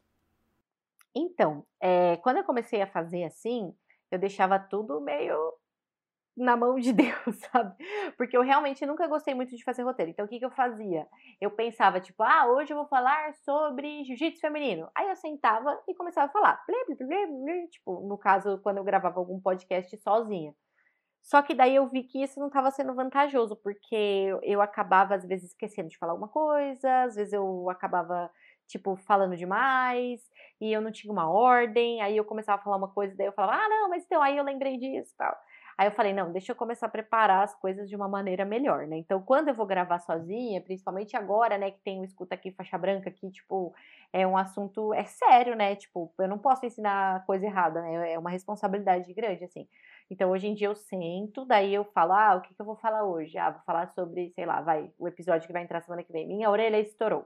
C: Então, é, quando eu comecei a fazer assim, eu deixava tudo meio na mão de Deus, sabe? Porque eu realmente nunca gostei muito de fazer roteiro. Então, o que, que eu fazia? Eu pensava, tipo, ah, hoje eu vou falar sobre jiu-jitsu feminino. Aí eu sentava e começava a falar. Tipo, no caso, quando eu gravava algum podcast sozinha. Só que daí eu vi que isso não estava sendo vantajoso, porque eu acabava, às vezes, esquecendo de falar alguma coisa, às vezes eu acabava, tipo, falando demais, e eu não tinha uma ordem, aí eu começava a falar uma coisa, daí eu falava, ah, não, mas então, aí eu lembrei disso e tal. Aí eu falei, não, deixa eu começar a preparar as coisas de uma maneira melhor, né? Então, quando eu vou gravar sozinha, principalmente agora, né, que tem o escuta aqui, faixa branca, que, tipo, é um assunto, é sério, né? Tipo, eu não posso ensinar coisa errada, né? É uma responsabilidade grande, assim. Então, hoje em dia eu sento, daí eu falo, ah, o que, que eu vou falar hoje? Ah, vou falar sobre, sei lá, vai, o episódio que vai entrar semana que vem. Minha orelha estourou.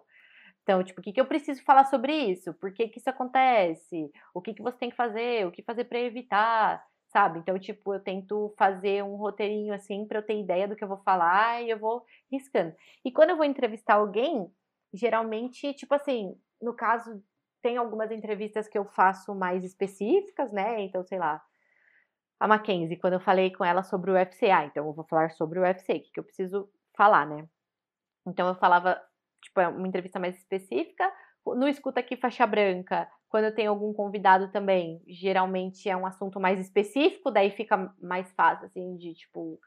C: Então, tipo, o que, que eu preciso falar sobre isso? Por que, que isso acontece? O que, que você tem que fazer? O que fazer para evitar? Sabe? Então, tipo, eu tento fazer um roteirinho assim para eu ter ideia do que eu vou falar e eu vou riscando. E quando eu vou entrevistar alguém, geralmente, tipo assim, no caso, tem algumas entrevistas que eu faço mais específicas, né? Então, sei lá, a Mackenzie, quando eu falei com ela sobre o UFC, ah, então eu vou falar sobre o UFC, o que, que eu preciso falar, né? Então eu falava, tipo, é uma entrevista mais específica. No Escuta Aqui Faixa Branca, quando eu tenho algum convidado também, geralmente é um assunto mais específico, daí fica mais fácil, assim, de, tipo,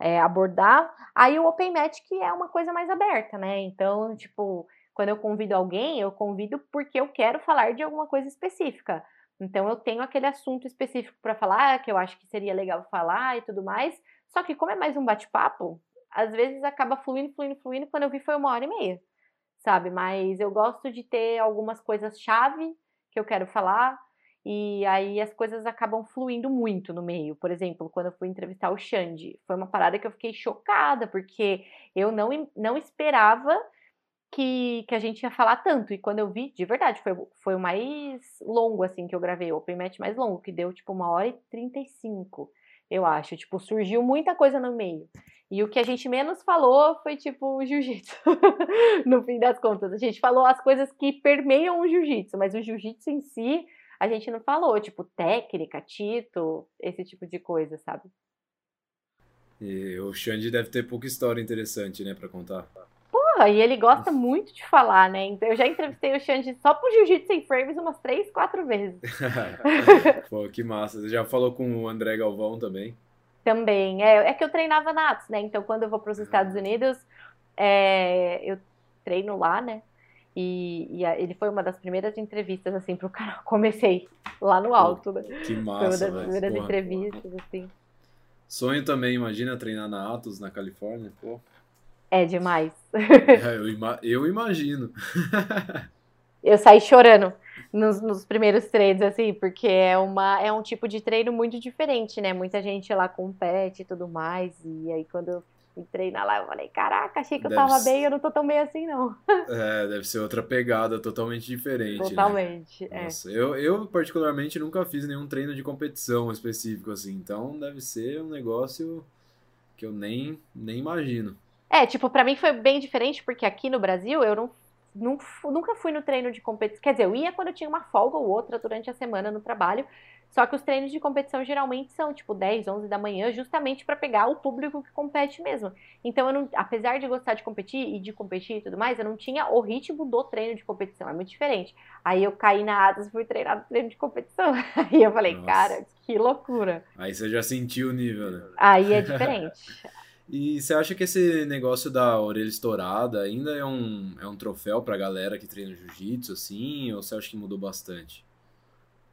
C: é, abordar. Aí o Open Match, que é uma coisa mais aberta, né? Então, tipo, quando eu convido alguém, eu convido porque eu quero falar de alguma coisa específica. Então, eu tenho aquele assunto específico para falar, que eu acho que seria legal falar e tudo mais. Só que, como é mais um bate-papo, às vezes acaba fluindo, fluindo, fluindo. Quando eu vi, foi uma hora e meia, sabe? Mas eu gosto de ter algumas coisas-chave que eu quero falar, e aí as coisas acabam fluindo muito no meio. Por exemplo, quando eu fui entrevistar o Xande, foi uma parada que eu fiquei chocada, porque eu não, não esperava que, que a gente ia falar tanto. E quando eu vi, de verdade, foi, foi o mais longo, assim, que eu gravei, o Open Match mais longo, que deu, tipo, uma hora e trinta e cinco, eu acho. Tipo, surgiu muita coisa no meio. E o que a gente menos falou foi, tipo, o jiu-jitsu. no fim das contas. A gente falou as coisas que permeiam o jiu-jitsu, mas o jiu-jitsu em si, a gente não falou. Tipo, técnica, tito, esse tipo de coisa, sabe?
B: E o Xande deve ter pouca história interessante, né, pra contar.
C: Porra, e ele gosta muito de falar, né? Então eu já entrevistei o Xande só pro Jiu-Jitsu sem frames umas três, quatro vezes.
B: Pô, que massa. Você já falou com o André Galvão também?
C: Também. É, é que eu treinava na Atos, né? Então, quando eu vou para os Estados Unidos, é, eu treino lá, né? E, e a, ele foi uma das primeiras entrevistas, assim, pro canal. Comecei lá no alto, né?
B: Que massa,
C: Foi uma das primeiras porra. entrevistas, assim.
B: Sonho também, imagina treinar na Atos, na Califórnia, pô.
C: É demais.
B: É, eu, ima eu imagino.
C: eu saí chorando nos, nos, primeiros treinos, assim, porque é, uma, é um tipo de treino muito diferente, né? Muita gente lá compete e tudo mais. E aí, quando eu fui treinar lá, eu falei: caraca, achei que eu tava bem, eu não tô tão bem assim, não.
B: É, deve ser outra pegada totalmente diferente.
C: Né? Totalmente.
B: Né? Nossa, eu, eu, particularmente, nunca fiz nenhum treino de competição específico, assim. Então, deve ser um negócio que eu nem, nem imagino.
C: É, tipo, para mim foi bem diferente, porque aqui no Brasil eu não nunca fui no treino de competição. Quer dizer, eu ia quando eu tinha uma folga ou outra durante a semana no trabalho. Só que os treinos de competição geralmente são tipo 10, 11 da manhã, justamente para pegar o público que compete mesmo. Então, eu não, apesar de gostar de competir e de competir e tudo mais, eu não tinha o ritmo do treino de competição, é muito diferente. Aí eu caí na Adas e fui treinar no treino de competição. Aí eu falei, Nossa. cara, que loucura.
B: Aí você já sentiu o nível, né?
C: Aí é diferente.
B: E você acha que esse negócio da orelha estourada ainda é um, é um troféu pra galera que treina jiu-jitsu, assim? Ou você acha que mudou bastante?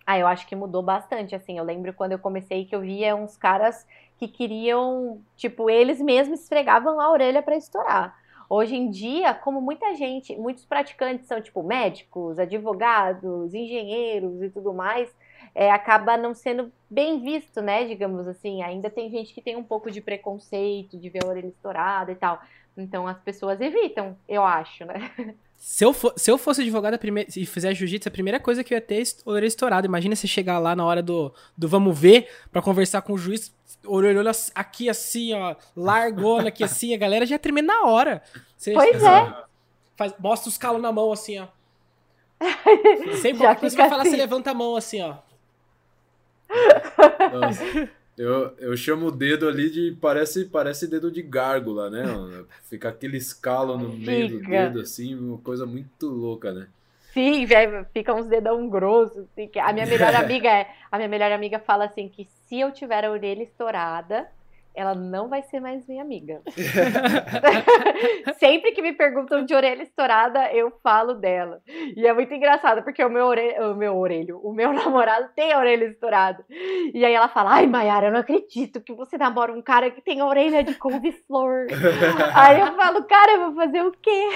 C: Ah, eu acho que mudou bastante, assim. Eu lembro quando eu comecei que eu via uns caras que queriam, tipo, eles mesmos esfregavam a orelha para estourar. Hoje em dia, como muita gente, muitos praticantes são, tipo, médicos, advogados, engenheiros e tudo mais, é, acaba não sendo bem visto, né? Digamos assim. Ainda tem gente que tem um pouco de preconceito, de ver a orelha estourada e tal. Então as pessoas evitam, eu acho, né?
A: Se eu, for, se eu fosse advogado e fizer jiu-jitsu, a primeira coisa que eu ia ter é orelha estourada. Imagina você chegar lá na hora do, do vamos ver, para conversar com o juiz, orelha aqui assim, ó, largona aqui assim, a galera já treme na hora.
C: Você, pois é.
A: Faz, mostra os calos na mão assim, ó. Sempre qualquer coisa que vai falar, assim. você levanta a mão assim, ó.
B: Nossa. Eu, eu chamo o dedo ali de. Parece, parece dedo de gárgula, né? Fica aquele escalo no meio do dedo, assim, uma coisa muito louca, né?
C: Sim, velho, fica uns dedão grossos. Assim, a minha melhor amiga é. A minha melhor amiga fala assim que se eu tiver a orelha estourada, ela não vai ser mais minha amiga. Sempre que me perguntam de orelha estourada, eu falo dela. E é muito engraçado, porque o meu, ore... o meu orelho, o meu namorado tem a orelha estourada. E aí ela fala: Ai, Mayara, eu não acredito que você namora um cara que tem a orelha de couve-flor. aí eu falo: Cara, eu vou fazer o quê?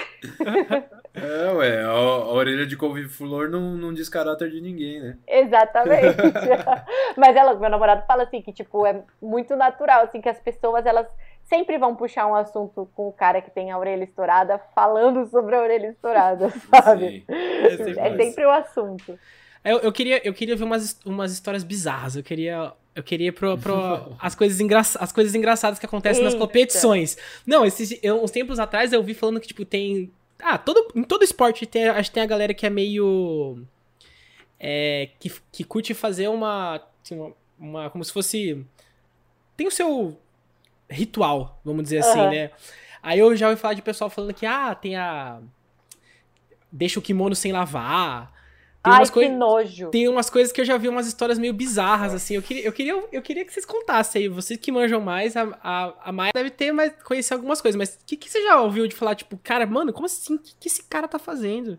B: É, ué, a, a orelha de couve-flor não, não diz caráter de ninguém, né?
C: Exatamente. Mas ela, meu namorado fala assim que, tipo, é muito natural, assim, que as pessoas, elas sempre vão puxar um assunto com o cara que tem a orelha estourada, falando sobre a orelha estourada, sabe? Sim, é, sempre, é sempre o assunto.
A: Eu, eu, queria, eu queria ver umas, umas histórias bizarras. Eu queria. Eu queria pro, pro as, coisas engra, as coisas engraçadas que acontecem Eita. nas competições. Não, esses, eu, uns tempos atrás eu vi falando que, tipo, tem ah, todo, em todo esporte tem, acho que tem a galera que é meio. É, que, que curte fazer uma, assim, uma, uma. Como se fosse. Tem o seu ritual, vamos dizer uhum. assim, né? Aí eu já ouvi falar de pessoal falando que, ah, tem a. Deixa o kimono sem lavar.
C: Tem Ai, que nojo.
A: Tem umas coisas que eu já vi umas histórias meio bizarras, assim. Eu queria, eu queria, eu queria que vocês contassem aí. Vocês que manjam mais, a, a, a Maia deve ter mais, conhecer algumas coisas. Mas o que, que você já ouviu de falar, tipo, cara, mano, como assim? O que, que esse cara tá fazendo?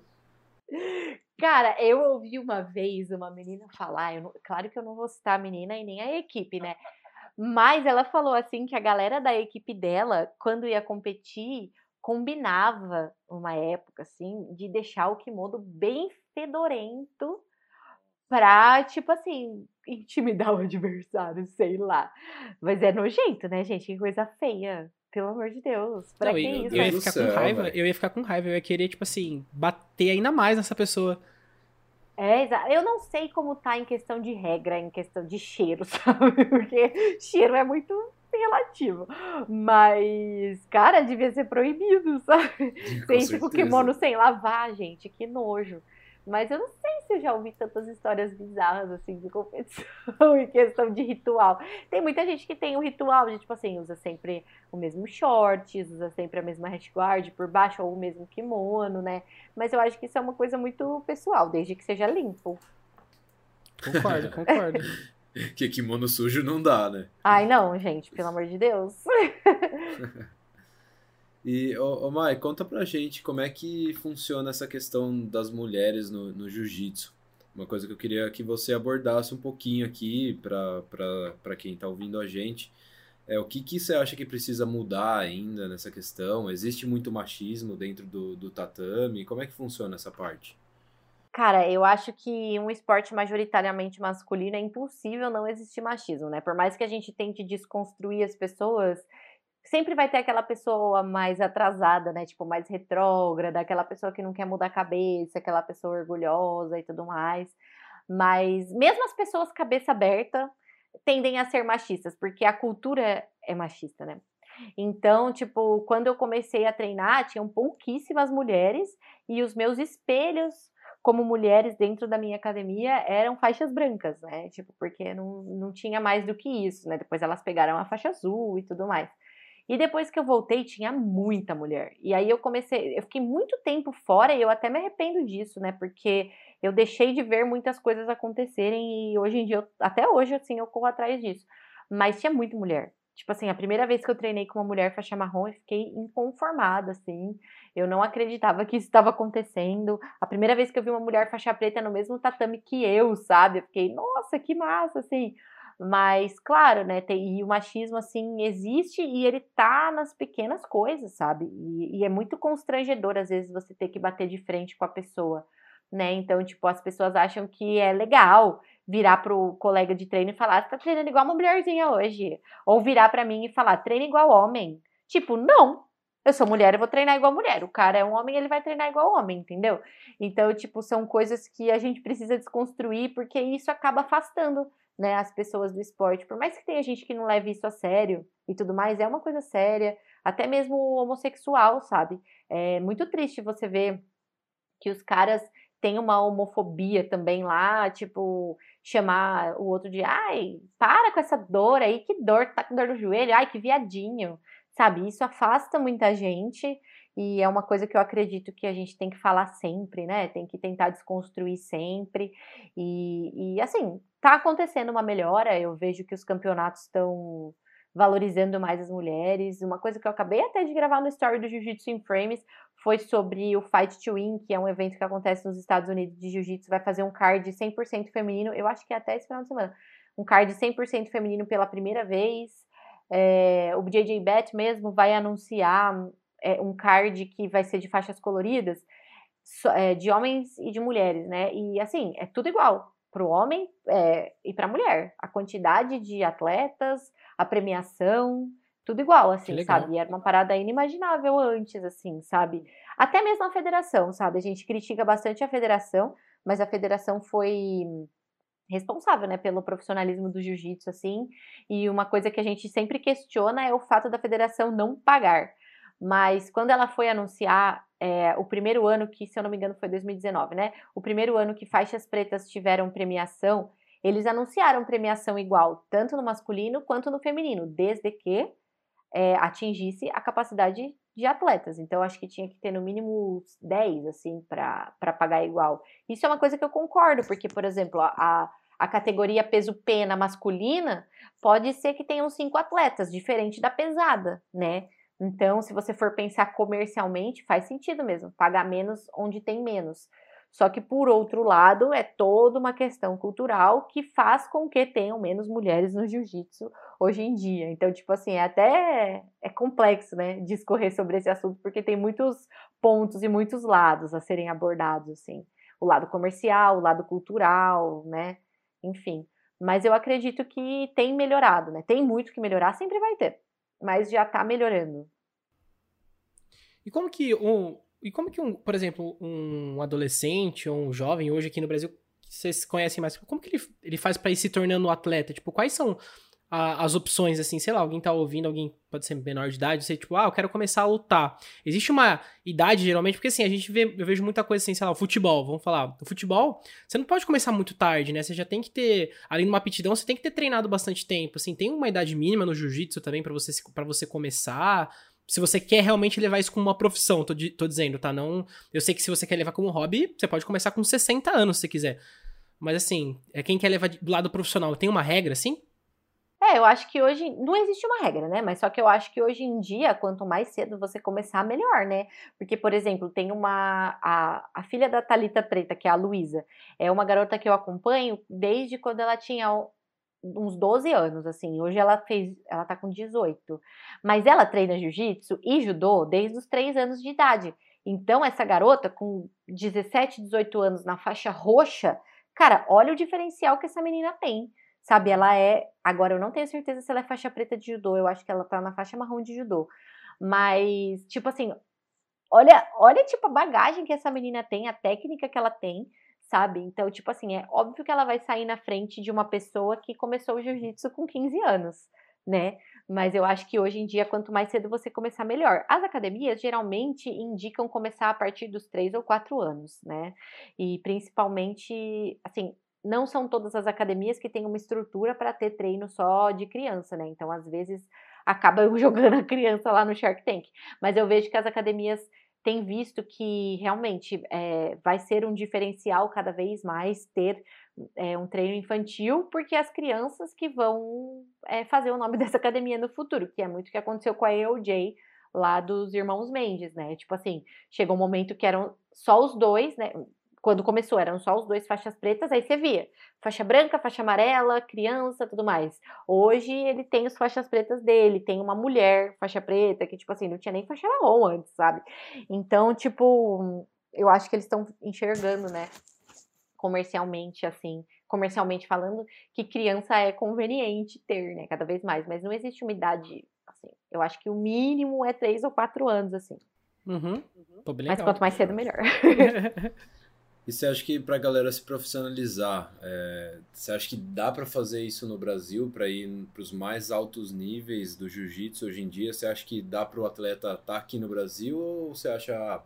C: Cara, eu ouvi uma vez uma menina falar, não, claro que eu não vou citar a menina e nem a equipe, né? Mas ela falou assim que a galera da equipe dela, quando ia competir, combinava uma época assim de deixar o kimono bem fedorento pra, tipo assim, intimidar o adversário, sei lá. Mas é nojento, né, gente? Que coisa feia. Pelo amor de Deus. Pra
A: Não,
C: que
A: eu,
C: isso?
A: eu ia ficar com
B: céu,
A: raiva, eu ia ficar com raiva, eu ia querer, tipo assim, bater ainda mais nessa pessoa.
C: É, exa- eu não sei como tá em questão de regra, em questão de cheiro, sabe? Porque cheiro é muito relativo. Mas, cara, devia ser proibido, sabe?
B: Com
C: Tem tipo
B: certeza.
C: kimono sem lavar, gente, que nojo. Mas eu não sei se eu já ouvi tantas histórias bizarras assim de competição em questão de ritual. Tem muita gente que tem um ritual, de, tipo assim, usa sempre o mesmo shorts, usa sempre a mesma guard por baixo ou o mesmo kimono, né? Mas eu acho que isso é uma coisa muito pessoal, desde que seja limpo.
A: Concordo, concordo.
B: Que kimono sujo não dá, né?
C: Ai, não, gente, pelo amor de Deus.
B: E, ô, ô Mai, conta pra gente como é que funciona essa questão das mulheres no, no jiu-jitsu. Uma coisa que eu queria que você abordasse um pouquinho aqui pra quem tá ouvindo a gente. É, o que, que você acha que precisa mudar ainda nessa questão? Existe muito machismo dentro do, do tatame? Como é que funciona essa parte?
C: Cara, eu acho que um esporte majoritariamente masculino é impossível não existir machismo, né? Por mais que a gente tente desconstruir as pessoas, sempre vai ter aquela pessoa mais atrasada, né? Tipo, mais retrógrada, aquela pessoa que não quer mudar a cabeça, aquela pessoa orgulhosa e tudo mais. Mas mesmo as pessoas cabeça aberta tendem a ser machistas, porque a cultura é machista, né? Então, tipo, quando eu comecei a treinar, tinham pouquíssimas mulheres e os meus espelhos como mulheres dentro da minha academia eram faixas brancas, né? Tipo, porque não, não tinha mais do que isso, né? Depois elas pegaram a faixa azul e tudo mais. E depois que eu voltei, tinha muita mulher. E aí eu comecei, eu fiquei muito tempo fora e eu até me arrependo disso, né? Porque eu deixei de ver muitas coisas acontecerem e hoje em dia, eu, até hoje, assim, eu corro atrás disso. Mas tinha muita mulher. Tipo assim, a primeira vez que eu treinei com uma mulher faixa marrom, eu fiquei inconformada, assim. Eu não acreditava que isso estava acontecendo. A primeira vez que eu vi uma mulher faixa preta no mesmo tatame que eu, sabe? Eu fiquei, nossa, que massa, assim. Mas, claro, né? Tem, e o machismo, assim, existe e ele tá nas pequenas coisas, sabe? E, e é muito constrangedor, às vezes, você ter que bater de frente com a pessoa, né? Então, tipo, as pessoas acham que é legal virar pro colega de treino e falar, você tá treinando igual uma mulherzinha hoje. Ou virar para mim e falar, treina igual homem. Tipo, não. Eu sou mulher, eu vou treinar igual mulher. O cara é um homem, ele vai treinar igual homem, entendeu? Então, tipo, são coisas que a gente precisa desconstruir, porque isso acaba afastando né, as pessoas do esporte. Por mais que tenha gente que não leve isso a sério e tudo mais, é uma coisa séria. Até mesmo homossexual, sabe? É muito triste você ver que os caras têm uma homofobia também lá, tipo, chamar o outro de ai, para com essa dor aí, que dor, tá com dor no joelho, ai, que viadinho, sabe? Isso afasta muita gente e é uma coisa que eu acredito que a gente tem que falar sempre, né? Tem que tentar desconstruir sempre. E, e assim, tá acontecendo uma melhora, eu vejo que os campeonatos estão valorizando mais as mulheres. Uma coisa que eu acabei até de gravar no story do Jiu-Jitsu in Frames foi sobre o Fight to Win, que é um evento que acontece nos Estados Unidos de Jiu-Jitsu, vai fazer um card 100% feminino, eu acho que é até esse final de semana, um card 100% feminino pela primeira vez. É, o JJ Bet mesmo vai anunciar é, um card que vai ser de faixas coloridas, é, de homens e de mulheres, né? E assim, é tudo igual para o homem é, e para a mulher. A quantidade de atletas, a premiação, tudo igual, assim, sabe? E era uma parada inimaginável antes, assim, sabe? Até mesmo a federação, sabe? A gente critica bastante a federação, mas a federação foi responsável, né, pelo profissionalismo do jiu-jitsu, assim, e uma coisa que a gente sempre questiona é o fato da federação não pagar. Mas quando ela foi anunciar é, o primeiro ano que, se eu não me engano, foi 2019, né? O primeiro ano que faixas pretas tiveram premiação, eles anunciaram premiação igual, tanto no masculino quanto no feminino, desde que é, atingisse a capacidade de atletas. Então, acho que tinha que ter no mínimo 10, assim, para pagar igual. Isso é uma coisa que eu concordo, porque, por exemplo, a, a categoria peso-pena masculina pode ser que tenham cinco atletas, diferente da pesada, né? Então, se você for pensar comercialmente, faz sentido mesmo, pagar menos onde tem menos. Só que, por outro lado, é toda uma questão cultural que faz com que tenham menos mulheres no jiu-jitsu hoje em dia. Então, tipo assim, é até é complexo, né, discorrer sobre esse assunto, porque tem muitos pontos e muitos lados a serem abordados, assim. O lado comercial, o lado cultural, né, enfim. Mas eu acredito que tem melhorado, né, tem muito que melhorar, sempre vai ter. Mas já tá melhorando.
A: E como que um, e como que um, por exemplo, um adolescente ou um jovem hoje aqui no Brasil, vocês conhecem mais, como que ele, ele faz para ir se tornando um atleta? Tipo, quais são a, as opções, assim, sei lá, alguém tá ouvindo, alguém pode ser menor de idade, sei, tipo, ah, eu quero começar a lutar. Existe uma idade, geralmente, porque assim, a gente vê, eu vejo muita coisa assim, sei lá, o futebol, vamos falar, o futebol, você não pode começar muito tarde, né? Você já tem que ter, além de uma aptidão, você tem que ter treinado bastante tempo, assim, tem uma idade mínima no jiu-jitsu também para você, para você começar, se você quer realmente levar isso como uma profissão, tô, tô, dizendo, tá? Não. Eu sei que se você quer levar como hobby, você pode começar com 60 anos se quiser. Mas assim, é quem quer levar do lado profissional, tem uma regra assim?
C: É, eu acho que hoje não existe uma regra, né? Mas só que eu acho que hoje em dia, quanto mais cedo você começar, melhor, né? Porque, por exemplo, tem uma. A, a filha da Talita Preta, que é a Luísa, é uma garota que eu acompanho desde quando ela tinha uns 12 anos, assim. Hoje ela fez. Ela tá com 18. Mas ela treina jiu-jitsu e judô desde os 3 anos de idade. Então, essa garota, com 17, 18 anos na faixa roxa, cara, olha o diferencial que essa menina tem Sabe, ela é. Agora eu não tenho certeza se ela é faixa preta de judô, eu acho que ela tá na faixa marrom de judô. Mas, tipo assim, olha, olha tipo a bagagem que essa menina tem, a técnica que ela tem, sabe? Então, tipo assim, é óbvio que ela vai sair na frente de uma pessoa que começou o jiu-jitsu com 15 anos, né? Mas eu acho que hoje em dia, quanto mais cedo você começar, melhor. As academias geralmente indicam começar a partir dos 3 ou 4 anos, né? E principalmente, assim, não são todas as academias que têm uma estrutura para ter treino só de criança, né? Então, às vezes, acaba jogando a criança lá no Shark Tank. Mas eu vejo que as academias têm visto que realmente é, vai ser um diferencial cada vez mais ter é, um treino infantil, porque as crianças que vão é, fazer o nome dessa academia no futuro, que é muito o que aconteceu com a EOJ lá dos irmãos Mendes, né? Tipo assim, chegou um momento que eram só os dois, né? Quando começou, eram só os dois faixas pretas, aí você via faixa branca, faixa amarela, criança, tudo mais. Hoje ele tem as faixas pretas dele, tem uma mulher faixa preta, que, tipo assim, não tinha nem faixa marrom antes, sabe? Então, tipo, eu acho que eles estão enxergando, né? Comercialmente, assim, comercialmente falando, que criança é conveniente ter, né? Cada vez mais. Mas não existe uma idade, assim. Eu acho que o mínimo é três ou quatro anos, assim.
A: Uhum. Pô,
C: Mas quanto mais cedo, melhor.
B: E você acha que para a galera se profissionalizar, é, você acha que dá para fazer isso no Brasil, para ir para os mais altos níveis do jiu-jitsu hoje em dia? Você acha que dá para o atleta estar tá aqui no Brasil ou você acha ah,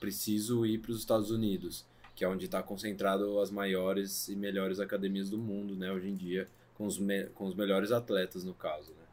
B: preciso ir para os Estados Unidos, que é onde está concentrado as maiores e melhores academias do mundo, né, hoje em dia, com os, com os melhores atletas no caso? Né?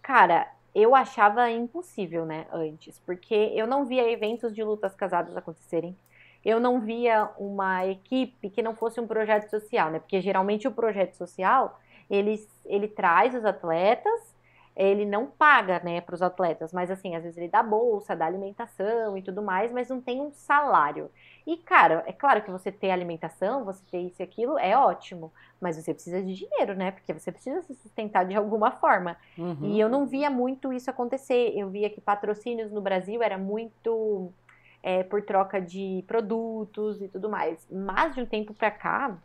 C: Cara, eu achava impossível, né, antes, porque eu não via eventos de lutas casadas acontecerem eu não via uma equipe que não fosse um projeto social, né? Porque geralmente o projeto social ele, ele traz os atletas, ele não paga, né, para os atletas, mas assim, às vezes ele dá bolsa, dá alimentação e tudo mais, mas não tem um salário. E, cara, é claro que você ter alimentação, você ter isso e aquilo, é ótimo, mas você precisa de dinheiro, né? Porque você precisa se sustentar de alguma forma. Uhum. E eu não via muito isso acontecer. Eu via que patrocínios no Brasil era muito é, por troca de produtos e tudo mais. Mas de um tempo para cá,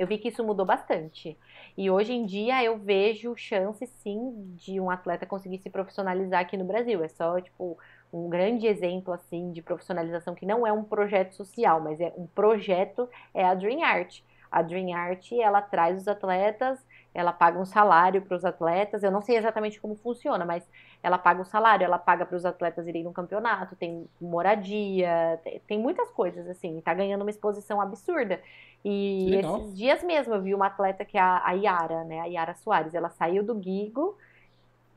C: eu vi que isso mudou bastante. E hoje em dia eu vejo chance sim de um atleta conseguir se profissionalizar aqui no Brasil. É só, tipo, um grande exemplo assim de profissionalização que não é um projeto social, mas é um projeto é a Dream Art. A Dream Art, ela traz os atletas ela paga um salário para os atletas. Eu não sei exatamente como funciona, mas ela paga um salário, ela paga para os atletas irem no campeonato, tem moradia, tem, tem muitas coisas assim. Está ganhando uma exposição absurda. E esses dias mesmo eu vi uma atleta que é a, a Yara, né? A Yara Soares. Ela saiu do Gigo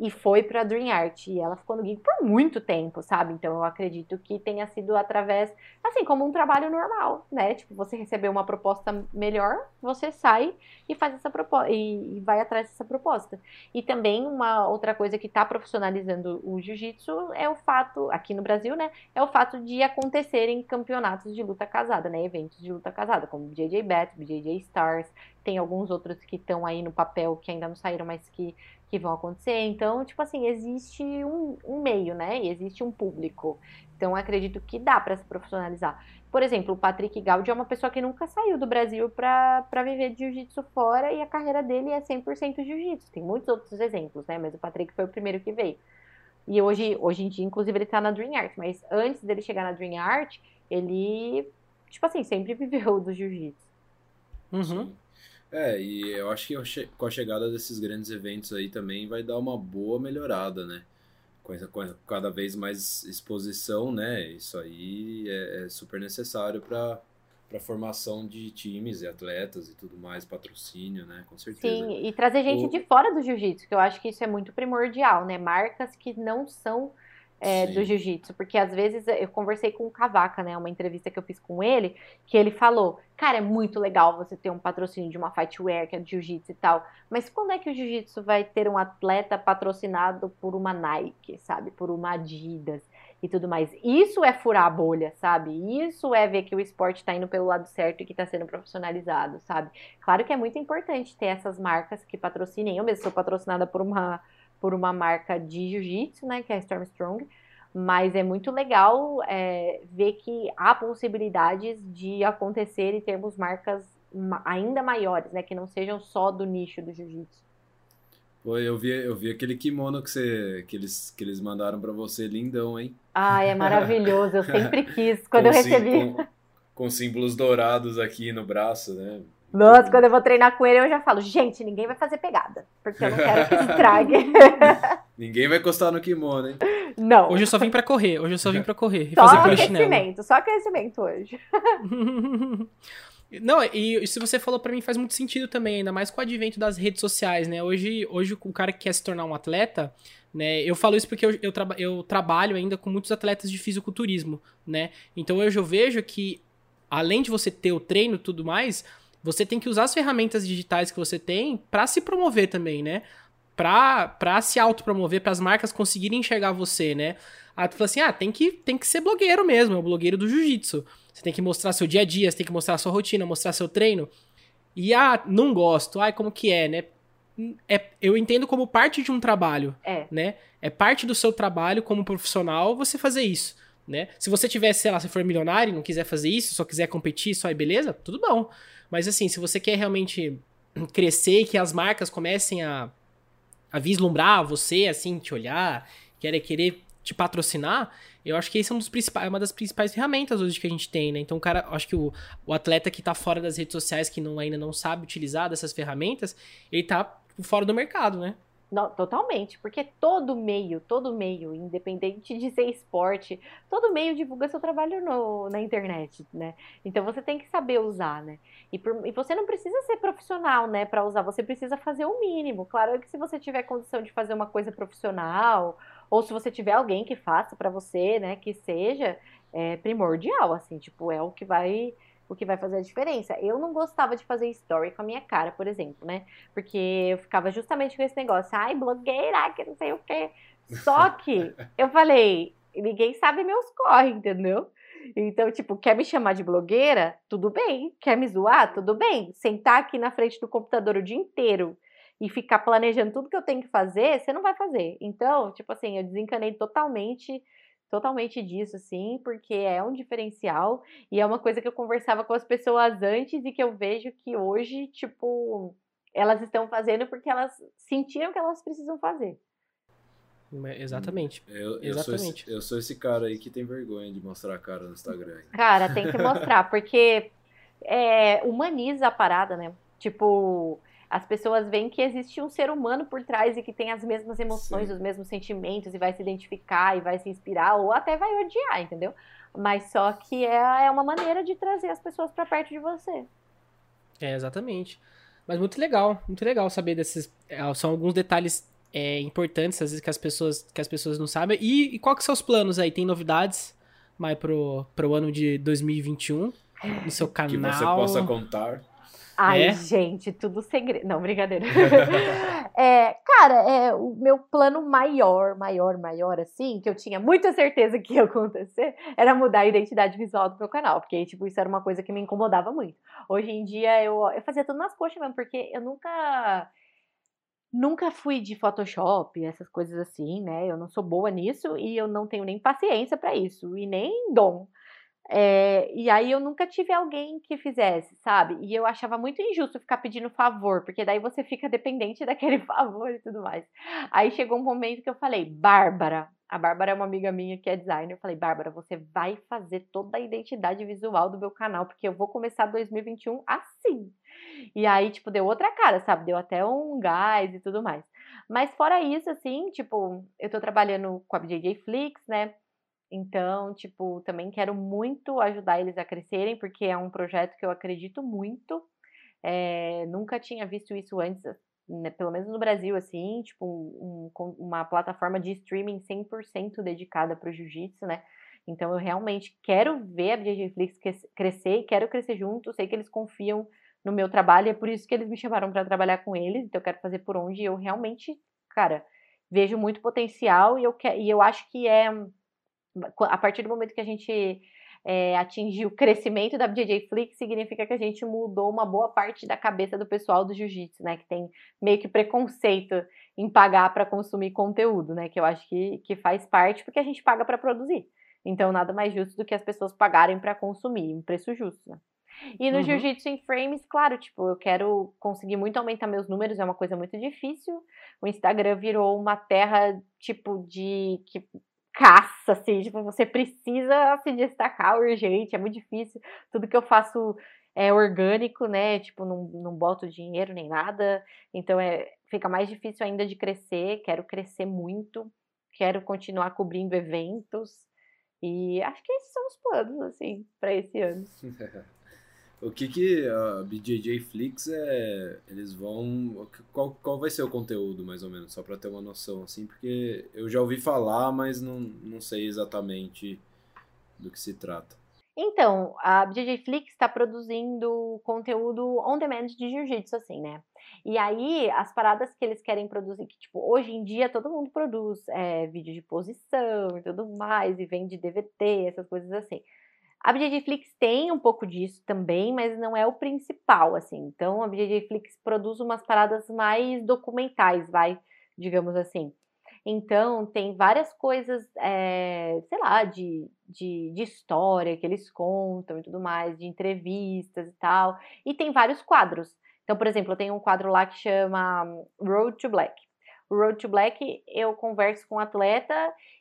C: e foi para Dream Art. E ela ficou no Geek por muito tempo, sabe? Então eu acredito que tenha sido através, assim, como um trabalho normal, né? Tipo, você recebeu uma proposta melhor, você sai e faz essa proposta e, vai atrás dessa proposta. E também uma outra coisa que está profissionalizando o jiu-jitsu é o fato, aqui no Brasil, né? É o fato de acontecerem campeonatos de luta casada, né? Eventos de luta casada, como JJ Bet, JJ Stars, tem alguns outros que estão aí no papel que ainda não saíram, mas que que vão acontecer. Então, tipo assim, existe um, um meio, né? E existe um público. Então, acredito que dá para se profissionalizar. Por exemplo, o Patrick Gaudi é uma pessoa que nunca saiu do Brasil para viver de jiu-jitsu fora e a carreira dele é 100% jiu-jitsu. Tem muitos outros exemplos, né? Mas o Patrick foi o primeiro que veio. E hoje, hoje em dia, inclusive, ele tá na Dream Art. Mas antes dele chegar na Dream Art, ele, tipo assim, sempre viveu do jiu-jitsu.
B: Uhum. É, e eu acho que com a chegada desses grandes eventos aí também vai dar uma boa melhorada, né? Com, essa, com cada vez mais exposição, né? Isso aí é, é super necessário para para formação de times e atletas e tudo mais, patrocínio, né? Com certeza.
C: Sim, e trazer gente o... de fora do jiu-jitsu, que eu acho que isso é muito primordial, né? Marcas que não são é, do jiu-jitsu, porque às vezes eu conversei com o Cavaca, né, uma entrevista que eu fiz com ele, que ele falou, cara, é muito legal você ter um patrocínio de uma fightwear, que é de jiu-jitsu e tal, mas quando é que o jiu-jitsu vai ter um atleta patrocinado por uma Nike, sabe, por uma Adidas e tudo mais? Isso é furar a bolha, sabe? Isso é ver que o esporte está indo pelo lado certo e que está sendo profissionalizado, sabe? Claro que é muito importante ter essas marcas que patrocinem, eu mesmo sou patrocinada por uma por uma marca de jiu-jitsu, né, que é a Storm Strong, mas é muito legal é, ver que há possibilidades de acontecer e termos marcas ainda maiores, né, que não sejam só do nicho do jiu-jitsu.
B: Pô, eu vi, eu vi aquele kimono que, você, que, eles, que eles mandaram para você, lindão, hein?
C: Ah, é maravilhoso, eu sempre quis, quando com eu recebi.
B: Com, com símbolos dourados aqui no braço, né?
C: Nossa, quando eu vou treinar com ele, eu já falo, gente, ninguém vai fazer pegada, porque eu não quero que estrague.
B: ninguém vai encostar no kimono, hein?
C: Não.
A: Hoje eu só vim pra correr, hoje eu só vim pra correr.
C: E só fazer aquecimento, só aquecimento hoje.
A: Não, e se você falou para mim faz muito sentido também, ainda mais com o advento das redes sociais, né? Hoje, hoje o cara que quer se tornar um atleta, né? Eu falo isso porque eu, eu, traba, eu trabalho ainda com muitos atletas de fisiculturismo, né? Então hoje eu vejo que, além de você ter o treino e tudo mais, você tem que usar as ferramentas digitais que você tem para se promover também, né? Pra, pra se autopromover, para as marcas conseguirem enxergar você, né? Aí tu fala assim: ah, tem que, tem que ser blogueiro mesmo, é o blogueiro do jiu-jitsu. Você tem que mostrar seu dia a dia, você tem que mostrar sua rotina, mostrar seu treino. E ah, não gosto, ai, como que é, né? É, eu entendo como parte de um trabalho,
C: é.
A: né? É parte do seu trabalho como profissional você fazer isso, né? Se você tivesse, sei lá, se for milionário e não quiser fazer isso, só quiser competir, só aí beleza, tudo bom. Mas assim, se você quer realmente crescer e que as marcas comecem a, a vislumbrar você, assim, te olhar, querer, querer te patrocinar, eu acho que esse é um dos principais, é uma das principais ferramentas hoje que a gente tem, né? Então, cara, acho que o, o atleta que tá fora das redes sociais, que não, ainda não sabe utilizar dessas ferramentas, ele tá fora do mercado, né?
C: Não, totalmente, porque todo meio, todo meio, independente de ser esporte, todo meio divulga seu trabalho no, na internet, né? Então você tem que saber usar, né? E, por, e você não precisa ser profissional, né, para usar, você precisa fazer o mínimo. Claro que se você tiver condição de fazer uma coisa profissional, ou se você tiver alguém que faça para você, né, que seja é, primordial, assim, tipo, é o que vai o que vai fazer a diferença. Eu não gostava de fazer story com a minha cara, por exemplo, né? Porque eu ficava justamente com esse negócio, ai, blogueira, que não sei o quê. Só que eu falei, ninguém sabe meus corre, entendeu? Então, tipo, quer me chamar de blogueira? Tudo bem. Quer me zoar? Tudo bem. Sentar aqui na frente do computador o dia inteiro e ficar planejando tudo que eu tenho que fazer, você não vai fazer. Então, tipo assim, eu desencanei totalmente totalmente disso, assim, porque é um diferencial e é uma coisa que eu conversava com as pessoas antes e que eu vejo que hoje, tipo, elas estão fazendo porque elas sentiram que elas precisam fazer.
A: Exatamente.
B: Eu, eu,
A: Exatamente.
B: Sou esse, eu sou esse cara aí que tem vergonha de mostrar a cara no Instagram.
C: Cara, tem que mostrar, porque é, humaniza a parada, né? Tipo, as pessoas veem que existe um ser humano por trás e que tem as mesmas emoções, Sim. os mesmos sentimentos e vai se identificar e vai se inspirar ou até vai odiar, entendeu? Mas só que é, é uma maneira de trazer as pessoas para perto de você.
A: É, exatamente. Mas muito legal, muito legal saber desses. É, são alguns detalhes é, importantes, às vezes, que as pessoas, que as pessoas não sabem. E, e qual que são os planos aí? Tem novidades mais pro, pro ano de 2021 no seu canal? Que
B: você possa contar.
C: Ai, é? gente, tudo segredo. Não, brincadeira. é, cara, é, o meu plano maior, maior, maior, assim, que eu tinha muita certeza que ia acontecer, era mudar a identidade visual do meu canal. Porque, tipo, isso era uma coisa que me incomodava muito. Hoje em dia, eu, eu fazia tudo nas coxas mesmo, porque eu nunca nunca fui de Photoshop, essas coisas assim, né? Eu não sou boa nisso e eu não tenho nem paciência para isso e nem dom. É, e aí eu nunca tive alguém que fizesse, sabe? E eu achava muito injusto ficar pedindo favor, porque daí você fica dependente daquele favor e tudo mais. Aí chegou um momento que eu falei, Bárbara, a Bárbara é uma amiga minha que é designer, eu falei, Bárbara, você vai fazer toda a identidade visual do meu canal, porque eu vou começar 2021 assim. E aí, tipo, deu outra cara, sabe? Deu até um gás e tudo mais. Mas fora isso, assim, tipo, eu tô trabalhando com a BJJ Flix, né? Então, tipo, também quero muito ajudar eles a crescerem, porque é um projeto que eu acredito muito. É, nunca tinha visto isso antes, né, pelo menos no Brasil, assim, tipo, um, uma plataforma de streaming 100% dedicada para o jiu-jitsu, né? Então, eu realmente quero ver a BJJ Flix crescer, quero crescer junto, sei que eles confiam no meu trabalho, é por isso que eles me chamaram para trabalhar com eles, então eu quero fazer por onde eu realmente, cara, vejo muito potencial e eu, que, e eu acho que é a partir do momento que a gente é, atingir o crescimento da BJJ Flix, significa que a gente mudou uma boa parte da cabeça do pessoal do jiu-jitsu, né? Que tem meio que preconceito em pagar para consumir conteúdo, né? Que eu acho que, que faz parte porque a gente paga para produzir. Então, nada mais justo do que as pessoas pagarem para consumir, um preço justo, né? E no uhum. Jiu-Jitsu em Frames, claro, tipo, eu quero conseguir muito aumentar meus números, é uma coisa muito difícil. O Instagram virou uma terra, tipo, de que caça, assim, tipo, você precisa se destacar urgente, é muito difícil. Tudo que eu faço é orgânico, né? Tipo, não, não boto dinheiro nem nada. Então é, fica mais difícil ainda de crescer. Quero crescer muito, quero continuar cobrindo eventos. E acho que esses são os planos, assim, para esse ano.
B: O que que a BJJ Flix é. Eles vão. Qual, qual vai ser o conteúdo, mais ou menos? Só para ter uma noção, assim, porque eu já ouvi falar, mas não, não sei exatamente do que se trata.
C: Então, a BJJ Flix está produzindo conteúdo on demand de jiu-jitsu, assim, né? E aí, as paradas que eles querem produzir, que, tipo, hoje em dia todo mundo produz é, vídeo de posição e tudo mais, e vende DVD, essas coisas assim. A BJJ tem um pouco disso também, mas não é o principal, assim. Então, a BJJ produz umas paradas mais documentais, vai, digamos assim. Então, tem várias coisas, é, sei lá, de, de, de, história que eles contam e tudo mais, de entrevistas e tal. E tem vários quadros. Então, por exemplo, eu tenho um quadro lá que chama Road to Black. Road to Black, eu converso com o atleta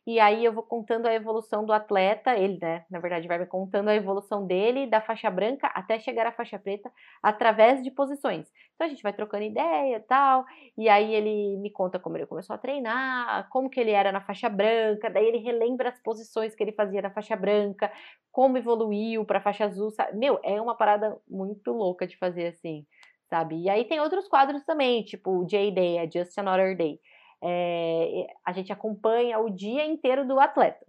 C: e aí eu vou contando a evolução do atleta, ele, né, na verdade, vai me contando a evolução dele da faixa branca até chegar à faixa preta através de posições. Então a gente vai trocando ideia e tal, e aí ele me conta como ele começou a treinar, como que ele era na faixa branca, daí ele relembra as posições que ele fazia na faixa branca, como evoluiu para faixa azul, sabe? Meu, é uma parada muito louca de fazer assim sabe? E aí tem outros quadros também, tipo o J-Day, a Just Another Day. É, a gente acompanha o dia inteiro do atleta.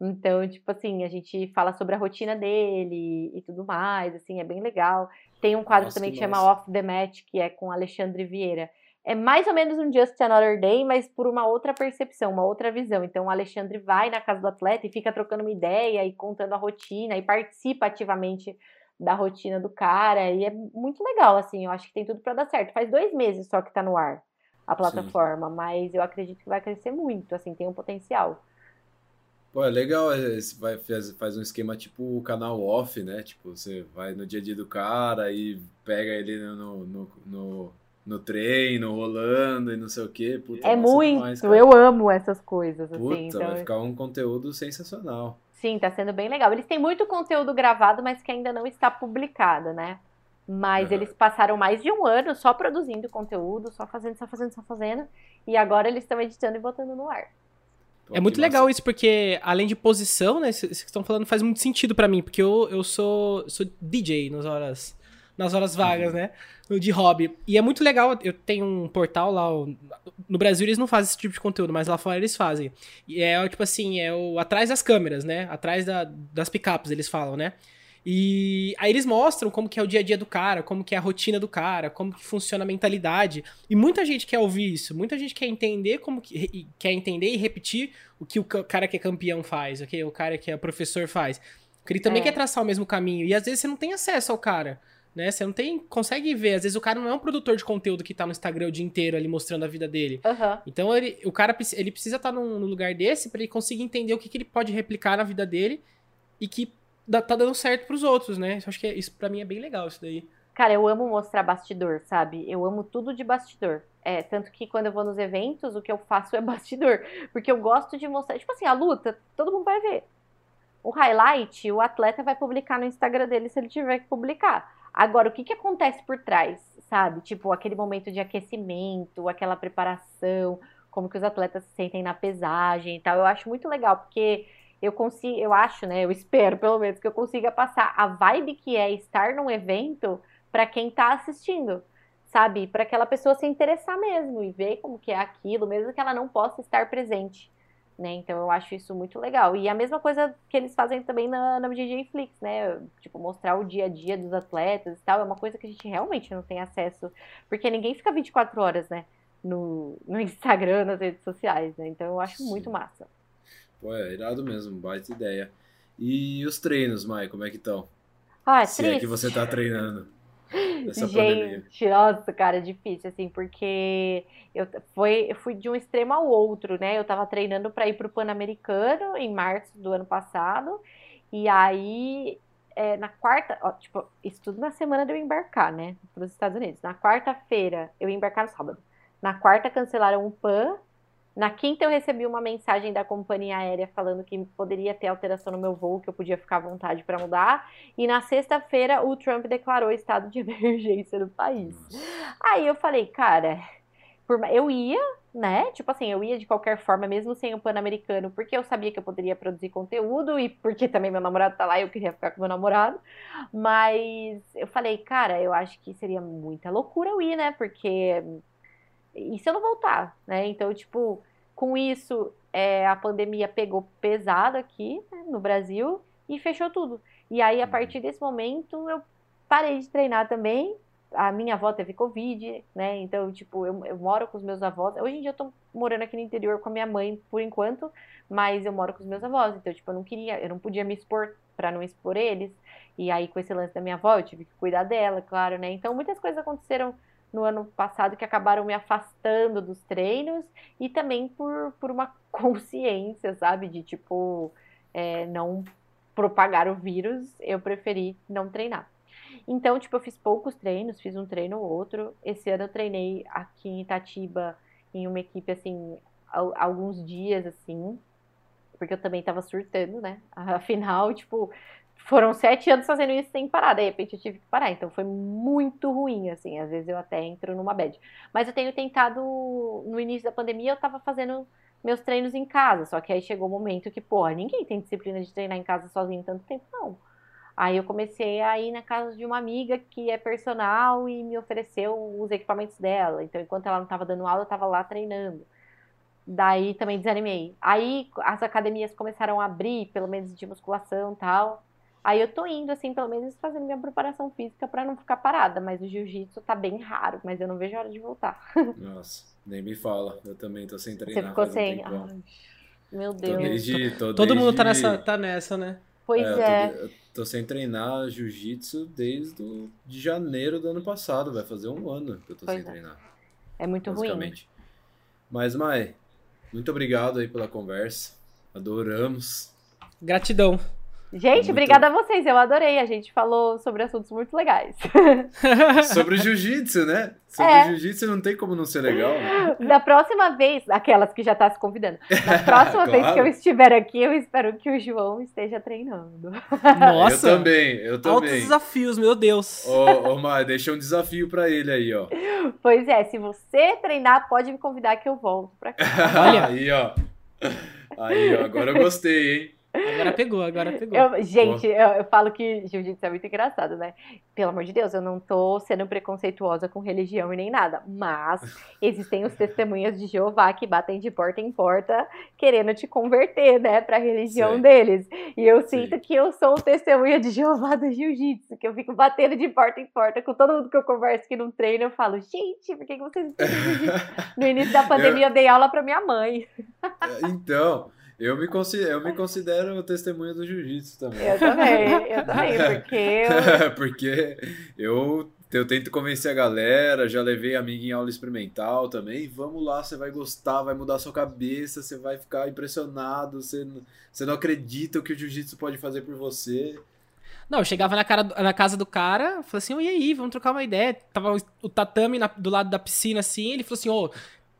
C: Então, tipo assim, a gente fala sobre a rotina dele e tudo mais, assim, é bem legal. Tem um quadro nossa, também que, que chama Off the Match, que é com Alexandre Vieira. É mais ou menos um Just Another Day, mas por uma outra percepção, uma outra visão. Então, o Alexandre vai na casa do atleta e fica trocando uma ideia e contando a rotina e participa ativamente da rotina do cara. E é muito legal, assim. Eu acho que tem tudo para dar certo. Faz dois meses só que tá no ar a plataforma, Sim. mas eu acredito que vai crescer muito, assim, tem um potencial.
B: Pô, é legal, é, vai, faz, faz um esquema tipo o canal off, né? Tipo, você vai no dia a dia do cara e pega ele no, no, no, no treino, rolando e não sei o quê. Puta,
C: é muito, demais, eu amo essas coisas,
B: assim, Puta, assim. Então... vai ficar um conteúdo sensacional.
C: Sim, tá sendo bem legal. Eles têm muito conteúdo gravado, mas que ainda não está publicado, né? Mas uhum. eles passaram mais de um ano só produzindo conteúdo, só fazendo, só fazendo, só fazendo. E agora eles estão editando e botando no ar.
A: Pô, é muito legal isso, porque além de posição, né? Isso que estão falando faz muito sentido para mim, porque eu, eu sou, sou DJ nas horas, nas horas vagas, uhum. né? De hobby. E é muito legal, eu tenho um portal lá. No Brasil eles não fazem esse tipo de conteúdo, mas lá fora eles fazem. E é tipo assim, é o atrás das câmeras, né? Atrás da, das picapes, eles falam, né? E aí eles mostram como que é o dia a dia do cara, como que é a rotina do cara, como que funciona a mentalidade. E muita gente quer ouvir isso, muita gente quer entender como que quer entender e repetir o que o cara que é campeão faz, ok? O cara que é professor faz. Porque ele também é. quer traçar o mesmo caminho. E às vezes você não tem acesso ao cara né? Você não tem. Consegue ver. Às vezes o cara não é um produtor de conteúdo que tá no Instagram o dia inteiro ali mostrando a vida dele.
C: Uhum.
A: Então ele, o cara ele precisa estar tá num, num, lugar desse para ele conseguir entender o que, que ele pode replicar na vida dele e que dá, tá dando certo pros outros, né? Eu acho que é, isso para mim é bem legal isso daí.
C: Cara, eu amo mostrar bastidor, sabe? Eu amo tudo de bastidor. É, tanto que quando eu vou nos eventos, o que eu faço é bastidor. Porque eu gosto de mostrar. Tipo assim, a luta, todo mundo vai ver. O highlight, o atleta vai publicar no Instagram dele se ele tiver que publicar. Agora, o que, que acontece por trás, sabe? Tipo, aquele momento de aquecimento, aquela preparação, como que os atletas se sentem na pesagem e tal. Eu acho muito legal, porque eu consigo, eu acho, né? Eu espero, pelo menos, que eu consiga passar a vibe que é estar num evento para quem tá assistindo, sabe? Para aquela pessoa se interessar mesmo e ver como que é aquilo, mesmo que ela não possa estar presente né? Então eu acho isso muito legal. E a mesma coisa que eles fazem também na, na DJ Flix, né? Tipo, mostrar o dia a dia dos atletas e tal. É uma coisa que a gente realmente não tem acesso. Porque ninguém fica 24 horas, né? No, no Instagram, nas redes sociais, né? Então eu acho Sim. muito massa.
B: Pô, é irado mesmo, baita ideia. E os treinos, Mai, como é que estão?
C: Ah, é
B: Se
C: triste.
B: é que você tá treinando.
C: Essa Gente, pandemia. nossa, cara, é difícil, assim, porque eu, foi, eu fui de um extremo ao outro, né? Eu tava treinando para ir pro Pan-Americano em março do ano passado, e aí é, na quarta, ó, tipo, isso tudo na semana de eu embarcar, né, para os Estados Unidos. Na quarta-feira, eu ia embarcar no sábado. Na quarta, cancelaram o PAN, na quinta, eu recebi uma mensagem da companhia aérea falando que poderia ter alteração no meu voo, que eu podia ficar à vontade para mudar. E na sexta-feira, o Trump declarou estado de emergência no país. Aí eu falei, cara, eu ia, né? Tipo assim, eu ia de qualquer forma, mesmo sem o Pan-Americano, porque eu sabia que eu poderia produzir conteúdo e porque também meu namorado tá lá e eu queria ficar com meu namorado. Mas eu falei, cara, eu acho que seria muita loucura eu ir, né? Porque e se eu não voltar, né? Então, tipo, com isso, é, a pandemia pegou pesado aqui né, no Brasil e fechou tudo. E aí, a uhum. partir desse momento, eu parei de treinar também. A minha avó teve Covid, né? Então, tipo, eu, eu moro com os meus avós. Hoje em dia eu tô morando aqui no interior com a minha mãe, por enquanto, mas eu moro com os meus avós. Então, tipo, eu não queria, eu não podia me expor para não expor eles. E aí, com esse lance da minha avó, eu tive que cuidar dela, claro, né? Então, muitas coisas aconteceram no ano passado que acabaram me afastando dos treinos e também por, por uma consciência, sabe? De tipo, é, não propagar o vírus, eu preferi não treinar. Então, tipo, eu fiz poucos treinos, fiz um treino ou outro. Esse ano eu treinei aqui em Itatiba em uma equipe, assim, alguns dias, assim, porque eu também tava surtando, né? Afinal, tipo, foram sete anos fazendo isso sem parar. De repente eu tive que parar. Então foi muito ruim, assim. Às vezes eu até entro numa bad. Mas eu tenho tentado. No início da pandemia, eu tava fazendo meus treinos em casa. Só que aí chegou o um momento que, porra, ninguém tem disciplina de treinar em casa sozinho tanto tempo, não. Aí eu comecei a ir na casa de uma amiga que é personal e me ofereceu os equipamentos dela. Então, enquanto ela não estava dando aula, eu estava lá treinando. Daí também desanimei. Aí as academias começaram a abrir, pelo menos de musculação e tal. Aí eu tô indo, assim, pelo menos fazendo minha preparação física para não ficar parada. Mas o jiu-jitsu tá bem raro, mas eu não vejo a hora de voltar.
B: Nossa, nem me fala. Eu também tô sem treinar.
C: Você ficou sem. Um Ai, meu Deus.
B: Tô desde, tô
A: Todo
B: desde...
A: mundo tá nessa, tá nessa, né?
C: Pois é.
B: é. Eu, tô, eu tô, sem treinar jiu-jitsu desde o, de janeiro do ano passado. Vai fazer um ano que eu tô pois sem é. treinar.
C: É muito ruim.
B: Mas, Mai, muito obrigado aí pela conversa. Adoramos.
A: Gratidão.
C: Gente, muito... obrigada a vocês, eu adorei. A gente falou sobre assuntos muito legais.
B: sobre jiu-jitsu, né? Sobre é. jiu-jitsu não tem como não ser legal. Né?
C: Da próxima vez, aquelas que já tá se convidando, da próxima claro. vez que eu estiver aqui, eu espero que o João esteja treinando.
A: Nossa!
B: Eu também, eu também.
A: Altos desafios, meu Deus.
B: Ô, ô Mar, deixa um desafio pra ele aí, ó.
C: Pois é, se você treinar, pode me convidar que eu volto pra cá.
B: Olha. aí, ó. Aí, ó, agora eu gostei, hein?
A: Agora pegou, agora pegou.
C: Eu, gente, eu, eu, falo que jiu-jitsu é muito engraçado, né? Pelo amor de Deus, eu não tô sendo preconceituosa com religião e nem nada. Mas existem os testemunhas de Jeová que batem de porta em porta querendo te converter, né, pra religião Sim. deles. E eu Sim. sinto que eu sou o testemunha de Jeová do jiu-jitsu, que eu fico batendo de porta em porta com todo mundo que eu converso que não treino. Eu falo, gente, por que, que vocês No início da pandemia eu... eu dei aula pra minha mãe.
B: então. Eu me, considero, eu me considero testemunha do jiu-jitsu também.
C: Eu também, eu também, porque eu...
B: porque eu, eu tento convencer a galera, já levei amiga em aula experimental também. Vamos lá, você vai gostar, vai mudar a sua cabeça, você vai ficar impressionado, você, você não acredita o que o jiu-jitsu pode fazer por você.
A: Não, eu chegava na, cara, na casa do cara, falei assim, oh, e aí, vamos trocar uma ideia. Tava o tatame na, do lado da piscina, assim, ele falou assim, ô, oh,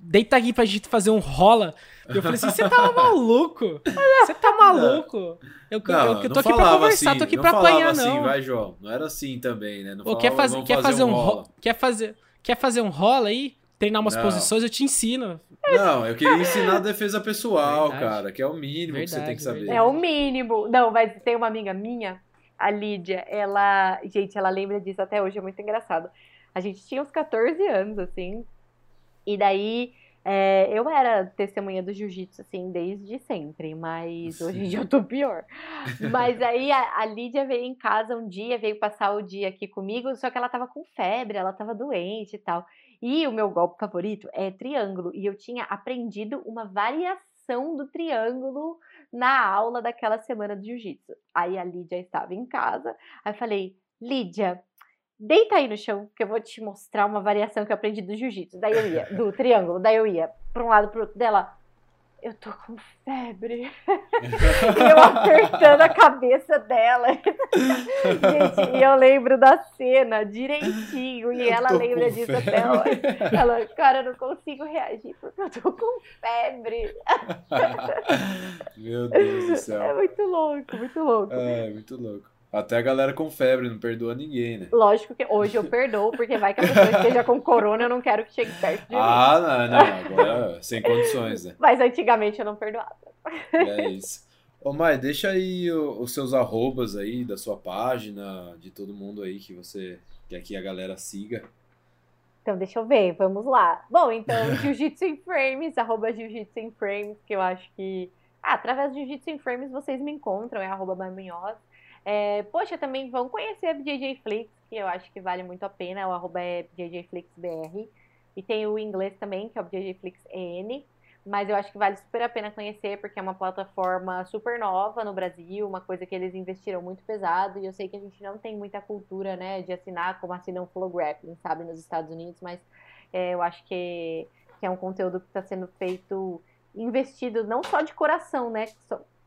A: deita aqui pra gente fazer um rola. Eu falei assim, você tá maluco? Você tá maluco? Eu,
B: não,
A: eu, eu tô aqui pra conversar,
B: assim,
A: tô aqui pra apanhar, assim, não.
B: vai, João. Não era assim também, né? Não
A: Ô, quer, faz, quer fazer, um rola. Quer fazer, quer fazer um rola aí? Treinar umas não. posições, eu te ensino.
B: Não, eu queria ensinar a defesa pessoal, verdade. cara, que é o mínimo verdade, que você tem que saber.
C: É o mínimo. Não, mas tem uma amiga minha, a Lídia, ela. Gente, ela lembra disso até hoje, é muito engraçado. A gente tinha uns 14 anos, assim. E daí é, eu era testemunha do jiu-jitsu, assim, desde sempre, mas Sim. hoje em dia eu tô pior. Mas aí a, a, Lídia veio em casa um dia, veio passar o dia aqui comigo, só que ela tava com febre, ela tava doente e tal. E o meu golpe favorito é triângulo, e eu tinha aprendido uma variação do triângulo na aula daquela semana de jiu-jitsu. Aí a Lídia estava em casa, aí eu falei, Lídia, deita aí no chão, que eu vou te mostrar uma variação que eu aprendi do jiu-jitsu. Daí eu ia, do triângulo, daí eu ia para um lado pro outro dela. Eu tô com febre. e eu apertando a cabeça dela. Gente, e eu lembro da cena direitinho. E eu ela lembra disso febre. até hoje. Ela, cara, eu não consigo reagir porque eu tô com febre.
B: Meu Deus do céu.
C: É muito louco, muito louco.
B: É, muito louco. Até a galera com febre não perdoa ninguém, né?
C: Lógico que hoje eu perdoo, porque vai que a pessoa esteja com corona, eu não quero que chegue perto de
B: ah, mim. Ah, não, não. Agora sem condições, né?
C: Mas antigamente eu não perdoava.
B: É isso. Ô, Mai, deixa aí os seus arrobas aí da sua página, de todo mundo aí que você quer que a galera siga.
C: Então, deixa eu ver, vamos lá. Bom, então, Jiu-Jitsu em Frames, arroba Jiu-Jitsu em Frames, que eu acho que... Ah, através do Jiu-Jitsu em Frames vocês me encontram, é arroba Marminhosa. É, poxa, também vão conhecer a BJJ Flix, que eu acho que vale muito a pena, o arroba é BJJFlixBR. E tem o inglês também, que é o BJJFlixEN. Mas eu acho que vale super a pena conhecer, porque é uma plataforma super nova no Brasil, uma coisa que eles investiram muito pesado. E eu sei que a gente não tem muita cultura, né, de assinar como assinam Flow Grappling, sabe, nos Estados Unidos, mas é, eu acho que, que é um conteúdo que está sendo feito, investido não só de coração, né,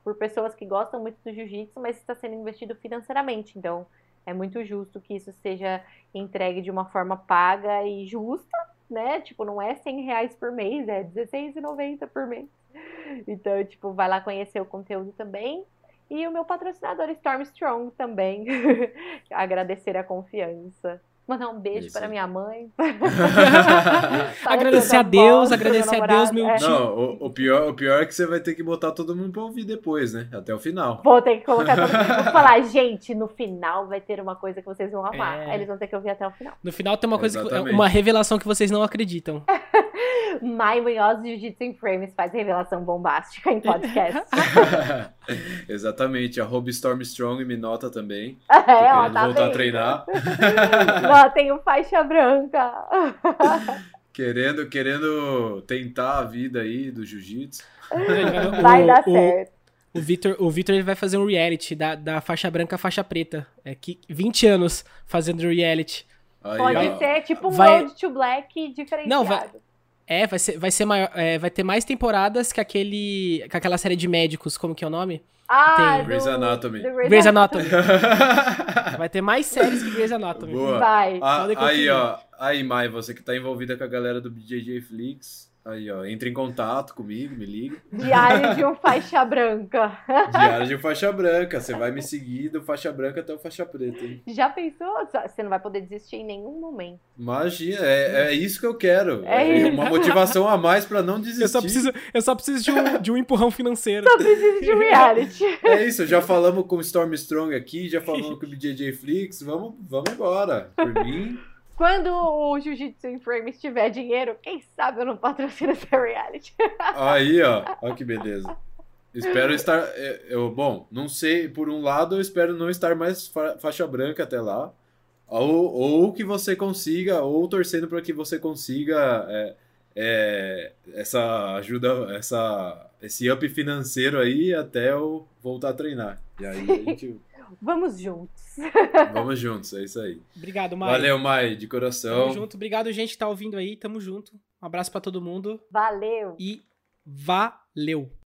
C: por pessoas que gostam muito do jiu-jitsu, mas está sendo investido financeiramente. Então, é muito justo que isso seja entregue de uma forma paga e justa, né? Tipo, não é 100 reais por mês, é R$16,90 por mês. Então, tipo, vai lá conhecer o conteúdo também. E o meu patrocinador Storm Strong também. Agradecer a confiança. Mandar um beijo Isso. para minha mãe.
A: agradecer a Deus, agradecer a Deus, meu é.
B: tio. Não, o, o, pior, o pior é que você vai ter que botar todo mundo para ouvir depois, né? Até o final.
C: Vou ter que colocar todo mundo. Vou falar, gente, no final vai ter uma coisa que vocês vão amar. É. Aí eles vão ter que ouvir até o final.
A: No final tem uma coisa, que, uma revelação que vocês não acreditam.
C: My Munhoz Jiu-Jitsu in Frames faz revelação bombástica em podcast.
B: Exatamente, Storm Strong me nota também.
C: É, ó, tá
B: voltar bem. a treinar.
C: Ó, tenho faixa branca.
B: querendo, querendo tentar a vida aí do jiu-jitsu.
C: Vai o, dar certo.
A: O Victor, o Victor ele vai fazer um reality da, da faixa branca à faixa preta. É que 20 anos fazendo reality.
C: Aí, Pode ó. ser tipo um vai... Road to Black diferenciado.
A: Não, vai, é, vai ser, vai ser maior, é, vai ter mais temporadas que aquele, que aquela série de médicos, como que é o nome?
C: Ah,
B: Tem. Grey's Anatomy.
A: Grey's Anatomy. vai ter mais séries que Grey's Anatomy.
B: Boa.
C: Vai.
B: Ah, aí, ó. Aí, Mai, você que tá envolvida com a galera do BJJ Flix, Aí, ó, entre em contato comigo, me liga.
C: Diário de um faixa branca.
B: Diário de um faixa branca. Você vai me seguir do faixa branca até o faixa preta, hein?
C: Já pensou? Você não vai poder desistir em nenhum momento.
B: Imagina, é, é isso que eu quero. É, é uma motivação a mais para não desistir.
A: Eu só preciso, eu só preciso de, um, de um empurrão financeiro.
C: Só preciso de um reality.
B: É isso, já falamos com o Storm Strong aqui, já falamos com o BJJ Flix. Vamos, vamos embora. Por mim.
C: Quando o Jiu-Jitsu em Frames tiver dinheiro, quem sabe eu não patrocino essa reality.
B: Aí, ó. Olha que beleza. Espero estar. É, eu, bom, não sei. Por um lado, eu espero não estar mais fa faixa branca até lá. Ou, ou que você consiga, ou torcendo para que você consiga é, é, essa ajuda, essa, esse up financeiro aí até eu voltar a treinar. E aí a gente.
C: Vamos juntos.
B: Vamos juntos, é isso aí.
A: Obrigado, Mai.
B: Valeu, Mai, de coração.
A: Tamo junto. Obrigado, gente, que tá ouvindo aí. Tamo junto. Um abraço para todo mundo.
C: Valeu.
A: E valeu.